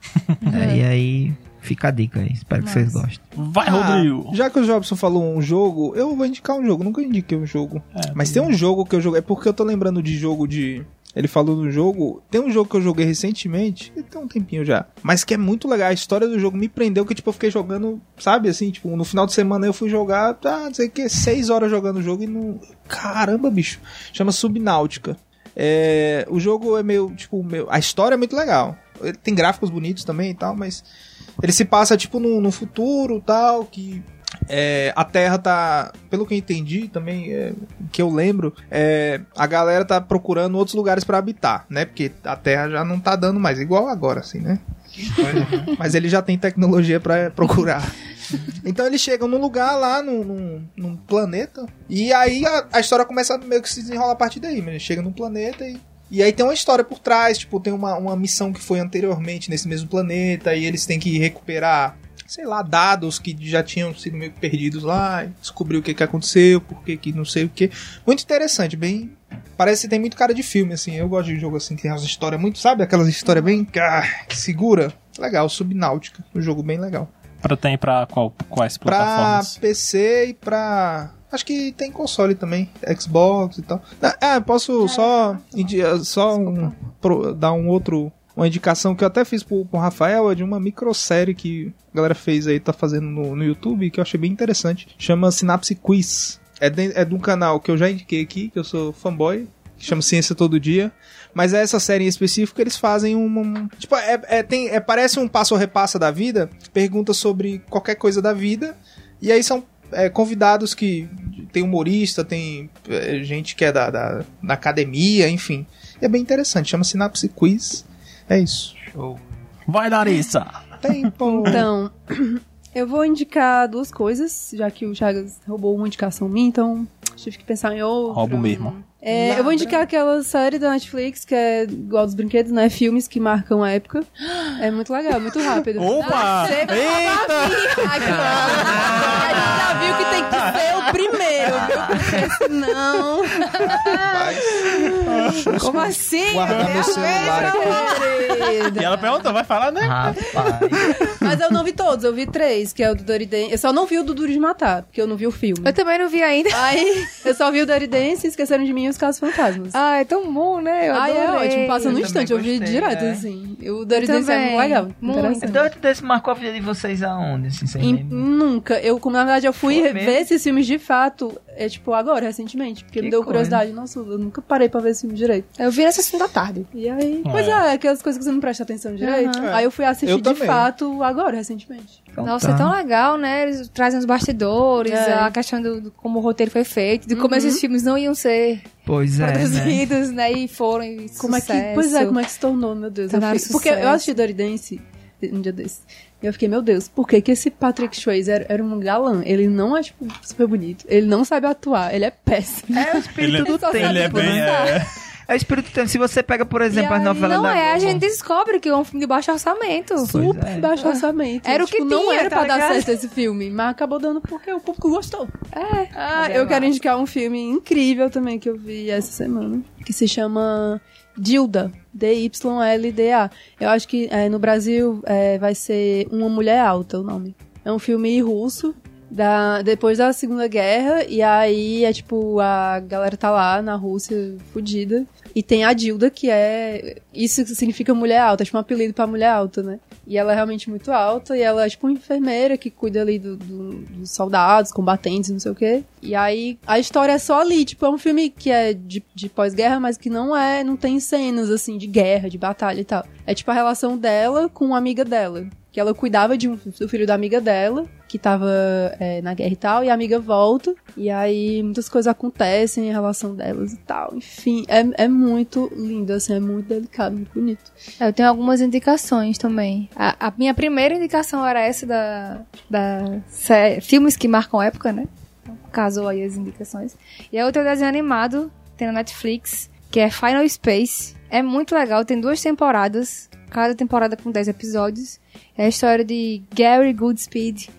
É, e aí fica a dica aí. Espero que vocês gostem. Vai, Ah, Rodrigo. já que o Jobson falou um jogo, eu vou indicar um jogo. Nunca indiquei um jogo. É, Mas tem um jogo que eu joguei. É porque eu tô lembrando de jogo de. Ele falou do jogo. Tem um jogo que eu joguei recentemente. e Tem um tempinho já. Mas que é muito legal. A história do jogo me prendeu. Que tipo, eu fiquei jogando. Sabe assim? Tipo, no final de semana eu fui jogar. Tá, não sei o que. Seis horas jogando o jogo e não. Caramba, bicho. Chama Subnáutica. É, o jogo é meio. Tipo, meio, a história é muito legal. Ele tem gráficos bonitos também e tal. Mas. Ele se passa tipo no, no futuro tal. Que é, a Terra tá, pelo que eu entendi também, é, que eu lembro, é, a galera tá procurando outros lugares pra habitar, né? Porque a Terra já não tá dando mais, igual agora, assim, né? Mas ele já tem tecnologia pra procurar. Então eles chegam num lugar lá, num, num, num planeta, e aí a, a história começa a meio que se desenrolar a partir daí. Mas eles chegam num planeta e. E aí tem uma história por trás, tipo, tem uma, uma missão que foi anteriormente nesse mesmo planeta, e eles têm que recuperar, sei lá, dados que já tinham sido meio que perdidos lá, descobrir o que, que aconteceu, por que, que não sei o que. Muito interessante, bem. Parece que tem muito cara de filme, assim. Eu gosto de jogo assim, que tem umas histórias muito, sabe? Aquelas histórias bem. ah, que segura. Legal, Subnáutica. Um jogo bem legal. Pra tem pra qual, quais Pra plataformas? PC e pra. Acho que tem console também, Xbox e tal. É, posso só, indi- só um- pro- dar um outro. Uma indicação que eu até fiz pro, pro Rafael é de uma microsérie que a galera fez aí, tá fazendo no, no YouTube, que eu achei bem interessante. Chama Synapse Quiz. É de, é de um canal que eu já indiquei aqui, que eu sou fanboy, que chama Ciência Todo Dia. Mas essa série em específico, eles fazem uma. um- Tipo, é, é- tem, é- parece um passo ou repassa da vida, pergunta sobre qualquer coisa da vida. E aí são é, convidados que. Tem humorista, tem é, gente que é da, da, da academia, enfim. É bem interessante, chama Sinapse Quiz. É isso. Vai, Larissa! Tempo! Então, eu vou indicar duas coisas, já que o Chagas roubou uma indicação minha, então tive que pensar em outra. Roubo mesmo. É, eu vou indicar aquela série da Netflix, que é igual dos brinquedos, né? Filmes que marcam a época. É muito legal, muito rápido. Opa! Sempre Eita! Ai, que bom. A gente já viu que tem que ser o primeiro, viu? Porque senão... Como assim? Guardar meu celular. E ela perguntou, vai falar, né? Rapaz. Mas eu não vi todos, eu vi três, que é o do. Eu só não vi o do Duro de Matar, porque eu não vi o filme. Eu também não vi ainda. Aí, eu só vi o Dirty Dance, Esqueceram de Mim e os Casos Fantasmas. Ah, é tão bom, né? Eu Ai, é adorei. ótimo, passa no Eu instante, eu também vi gostei, direto, é. assim. O Eu Dance é legal, Muito. interessante. Dante desse marcou a vida de vocês aonde, assim, sem E nunca, eu, como na verdade eu fui ver esses filmes de fato, é tipo agora, recentemente, porque Que me deu coisa. curiosidade. Nossa, eu nunca parei pra ver esse filme direito. Eu vi nessa segunda tarde. E aí, É. pois é, aquelas coisas que você não presta atenção direito. Aham. Aí eu fui assistir Eu de também. fato agora, recentemente. Então Nossa, tá. é tão legal, né? Eles trazem os bastidores, É. a questão do, do como o roteiro foi feito, de como Uhum. esses filmes não iam ser Pois é, né? produzidos, né? E foram e Como é que, sucesso. pois é, como é que se tornou, meu Deus. Eu porque eu sucesso. assisti Dirty Dance um dia desse. E eu fiquei, meu Deus, por que que esse Patrick Swayze era, era um galã? Ele não é, tipo, super bonito. Ele não sabe atuar, ele é péssimo. É o espírito Ele- do tempo. Ele é bem. É, É o espírito do tempo. Se você pega, por exemplo, as novelas Não da é, a gente descobre que é um filme de baixo orçamento. Super é. baixo orçamento. Era o que Tipo, não tinha, era tá pra dar ligado? certo esse filme, mas acabou dando porque o público gostou. É. Ah, é eu quero indicar um filme incrível também que eu vi essa semana, que se chama Dilda, D-Y-L-D-A. Eu acho que é, no Brasil é, vai ser Uma Mulher Alta o nome. É um filme russo, da, depois da Segunda Guerra, e aí é tipo, a galera tá lá na Rússia, fudida, e tem a Dilda, que é. Isso significa mulher alta, é tipo um apelido pra mulher alta, né? E ela é realmente muito alta, e ela é tipo uma enfermeira que cuida ali do- do- dos soldados, combatentes, não sei o quê. E aí a história é só ali, tipo, é um filme que é de, de pós-guerra, mas que não é, não tem cenas assim de guerra, de batalha e tal. É tipo a relação dela com uma amiga dela. Que ela cuidava de um, do filho da amiga dela, que tava é, na guerra e tal, e a amiga volta, e aí muitas coisas acontecem em relação delas e tal. Enfim, é, é muito lindo, assim, é muito delicado, muito bonito. Eu tenho algumas indicações também. A, a minha primeira indicação era essa da, da sé- filmes que marcam época, né? Casou aí as indicações. E a outra é desenho animado, tem na Netflix, que é Final Space. É muito legal, tem duas temporadas, cada temporada com 10 episódios. É a história de Gary Goodspeed.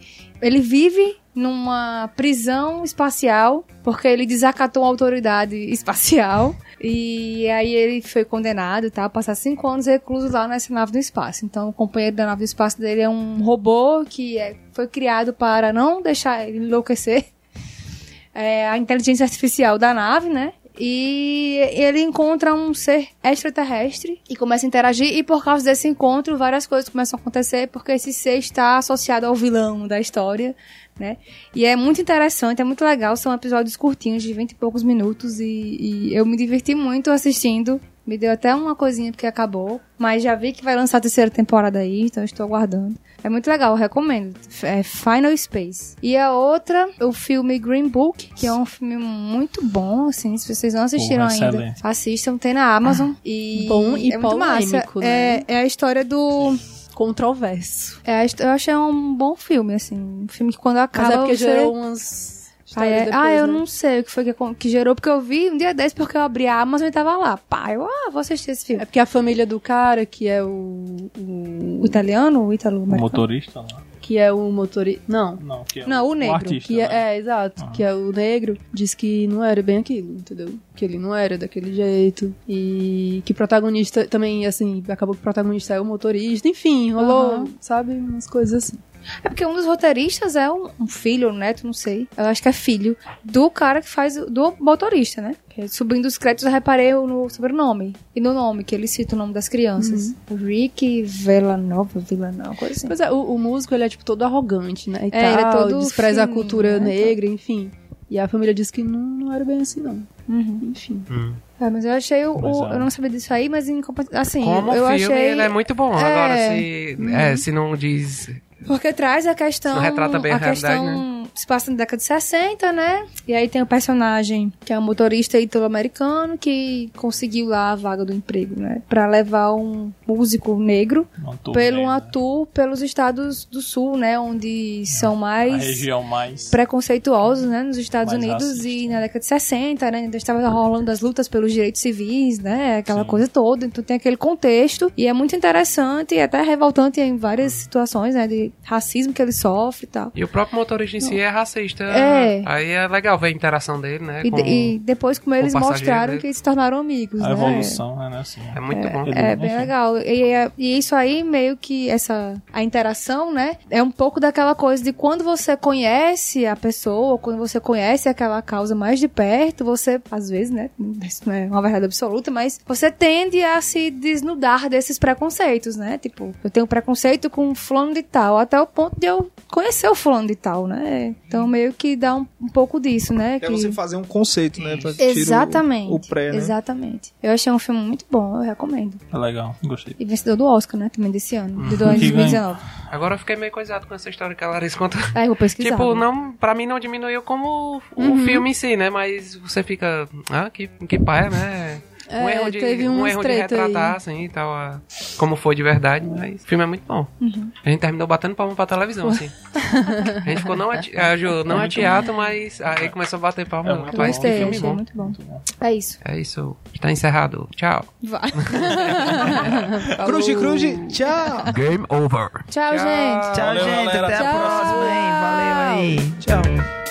Ele vive numa prisão espacial porque ele desacatou uma autoridade espacial e aí ele foi condenado tá, a passar cinco anos recluso lá nessa nave do espaço. Então o companheiro da nave do espaço dele é um robô que é- foi criado para não deixar ele enlouquecer. É a inteligência artificial da nave, né? E ele encontra um ser extraterrestre e começa a interagir. E por causa desse encontro, várias coisas começam a acontecer, porque esse ser está associado ao vilão da história, né? E é muito interessante, é muito legal. São episódios curtinhos, de 20 e poucos minutos. E, e eu me diverti muito assistindo. Me deu até uma coisinha porque acabou. Mas já vi que vai lançar a terceira temporada aí, então estou aguardando. É muito legal, recomendo. É Final Space. E a outra, o filme Green Book, que é um filme muito bom, assim. Se vocês não assistiram Porra, ainda, excelente. assistam, tem na Amazon. E Bom e é muito massa. polêmico, né? É, é a história do. Controverso. É eu achei um bom filme, assim. Um filme que quando acaba. Mas é porque você... gerou umas Ah, é? depois, ah, eu né? não sei o que foi que, que gerou, porque eu vi um dia desse porque eu abri a Amazon e tava lá. Pá, eu, ah, vou assistir esse filme. É porque a família do cara, que é o... o- O italiano? O italo O americano? motorista lá. que é o motorista... Não. Não, que é Não, o negro, artista, Que é, né? é, exato. Aham. Que é o negro, diz que não era bem aquilo, entendeu? Que ele não era daquele jeito. E que o protagonista também, assim, acabou que o protagonista é o motorista. Enfim, rolou, Aham. sabe? Umas coisas assim. É porque um dos roteiristas é um, um filho, um neto, não sei. Eu acho que é filho do cara que faz o- do motorista, né? É subindo os créditos, eu reparei no sobrenome. E no nome, que ele cita o nome das crianças. Rick Villanova, Villanova, coisa assim. Pois é, o, o músico, ele é, tipo, todo arrogante, né? E É, ele é tal, todo despreza a fininho, cultura né? negra, enfim. E a família diz que não, não era bem assim, não. Uhum. Enfim. É, mas eu achei o, Mas o- é. Eu não sabia disso aí, mas em assim, Como eu filme, achei. ele é muito bom. É. Agora, se, é, se não diz... Porque traz a questão. Não retrata bem a realidade, né? questão se passa na década de 60, né? E aí tem o personagem que é um motorista italo-americano que conseguiu lá a vaga do emprego, né? Pra levar um músico negro turnê, pelo um né? ator pelos estados do sul, né? Onde são A mais região mais... preconceituosos, né, nos Estados Unidos racista. e na década de 60, né, ainda estava rolando as lutas pelos direitos civis, né, aquela Sim. coisa toda, então tem aquele contexto e é muito interessante e até revoltante em várias situações, né, de racismo que ele sofre e tal. E o próprio motorista em si é racista. É. Aí é legal ver a interação dele, né? E, com- e depois como eles mostraram dele. que eles se tornaram amigos, A né? evolução, é, né? Assim, É muito bom. Ele- É bem enfim. legal. E, é- e isso aí, meio que essa. A interação, né? É um pouco daquela coisa de quando você conhece a pessoa, quando você conhece aquela causa mais de perto, você, às vezes, né? Isso não é uma verdade absoluta, mas você tende a se desnudar desses preconceitos, né? Tipo, eu tenho preconceito com fulano de tal, até o ponto de eu conhecer o fulano de tal, né? Então, meio que dá um, um pouco disso, né? É que... você fazer um conceito, né? Pra tirar o- Exatamente. O, pré, né? Exatamente. Eu achei um filme muito bom, eu recomendo. É legal, gostei. E vencedor do Oscar, né? Também desse ano, de Que 2019. Agora eu fiquei meio coisado com essa história que a Larissa contou. Aí eu vou pesquisar. Tipo, né? não, pra mim não diminuiu como o Uhum. filme em si, né? Mas você fica, ah, que, que paia, né? Um É, erro de, teve um erro de treta aí. retratar, assim, e tal, a- como foi de verdade, mas o filme é muito bom. Uhum. A gente terminou batendo palma pra televisão, assim. A gente ficou, não é, a não é teatro, mas aí começou a bater palma. É muito Rapaz, que Gostei, filme bom. muito bom. É isso. É isso, está encerrado. Tchau. Vai. Cruz, cruz, tchau! Game over. Tchau, gente. Tchau, Valeu, gente. galera. Até a Tchau. próxima.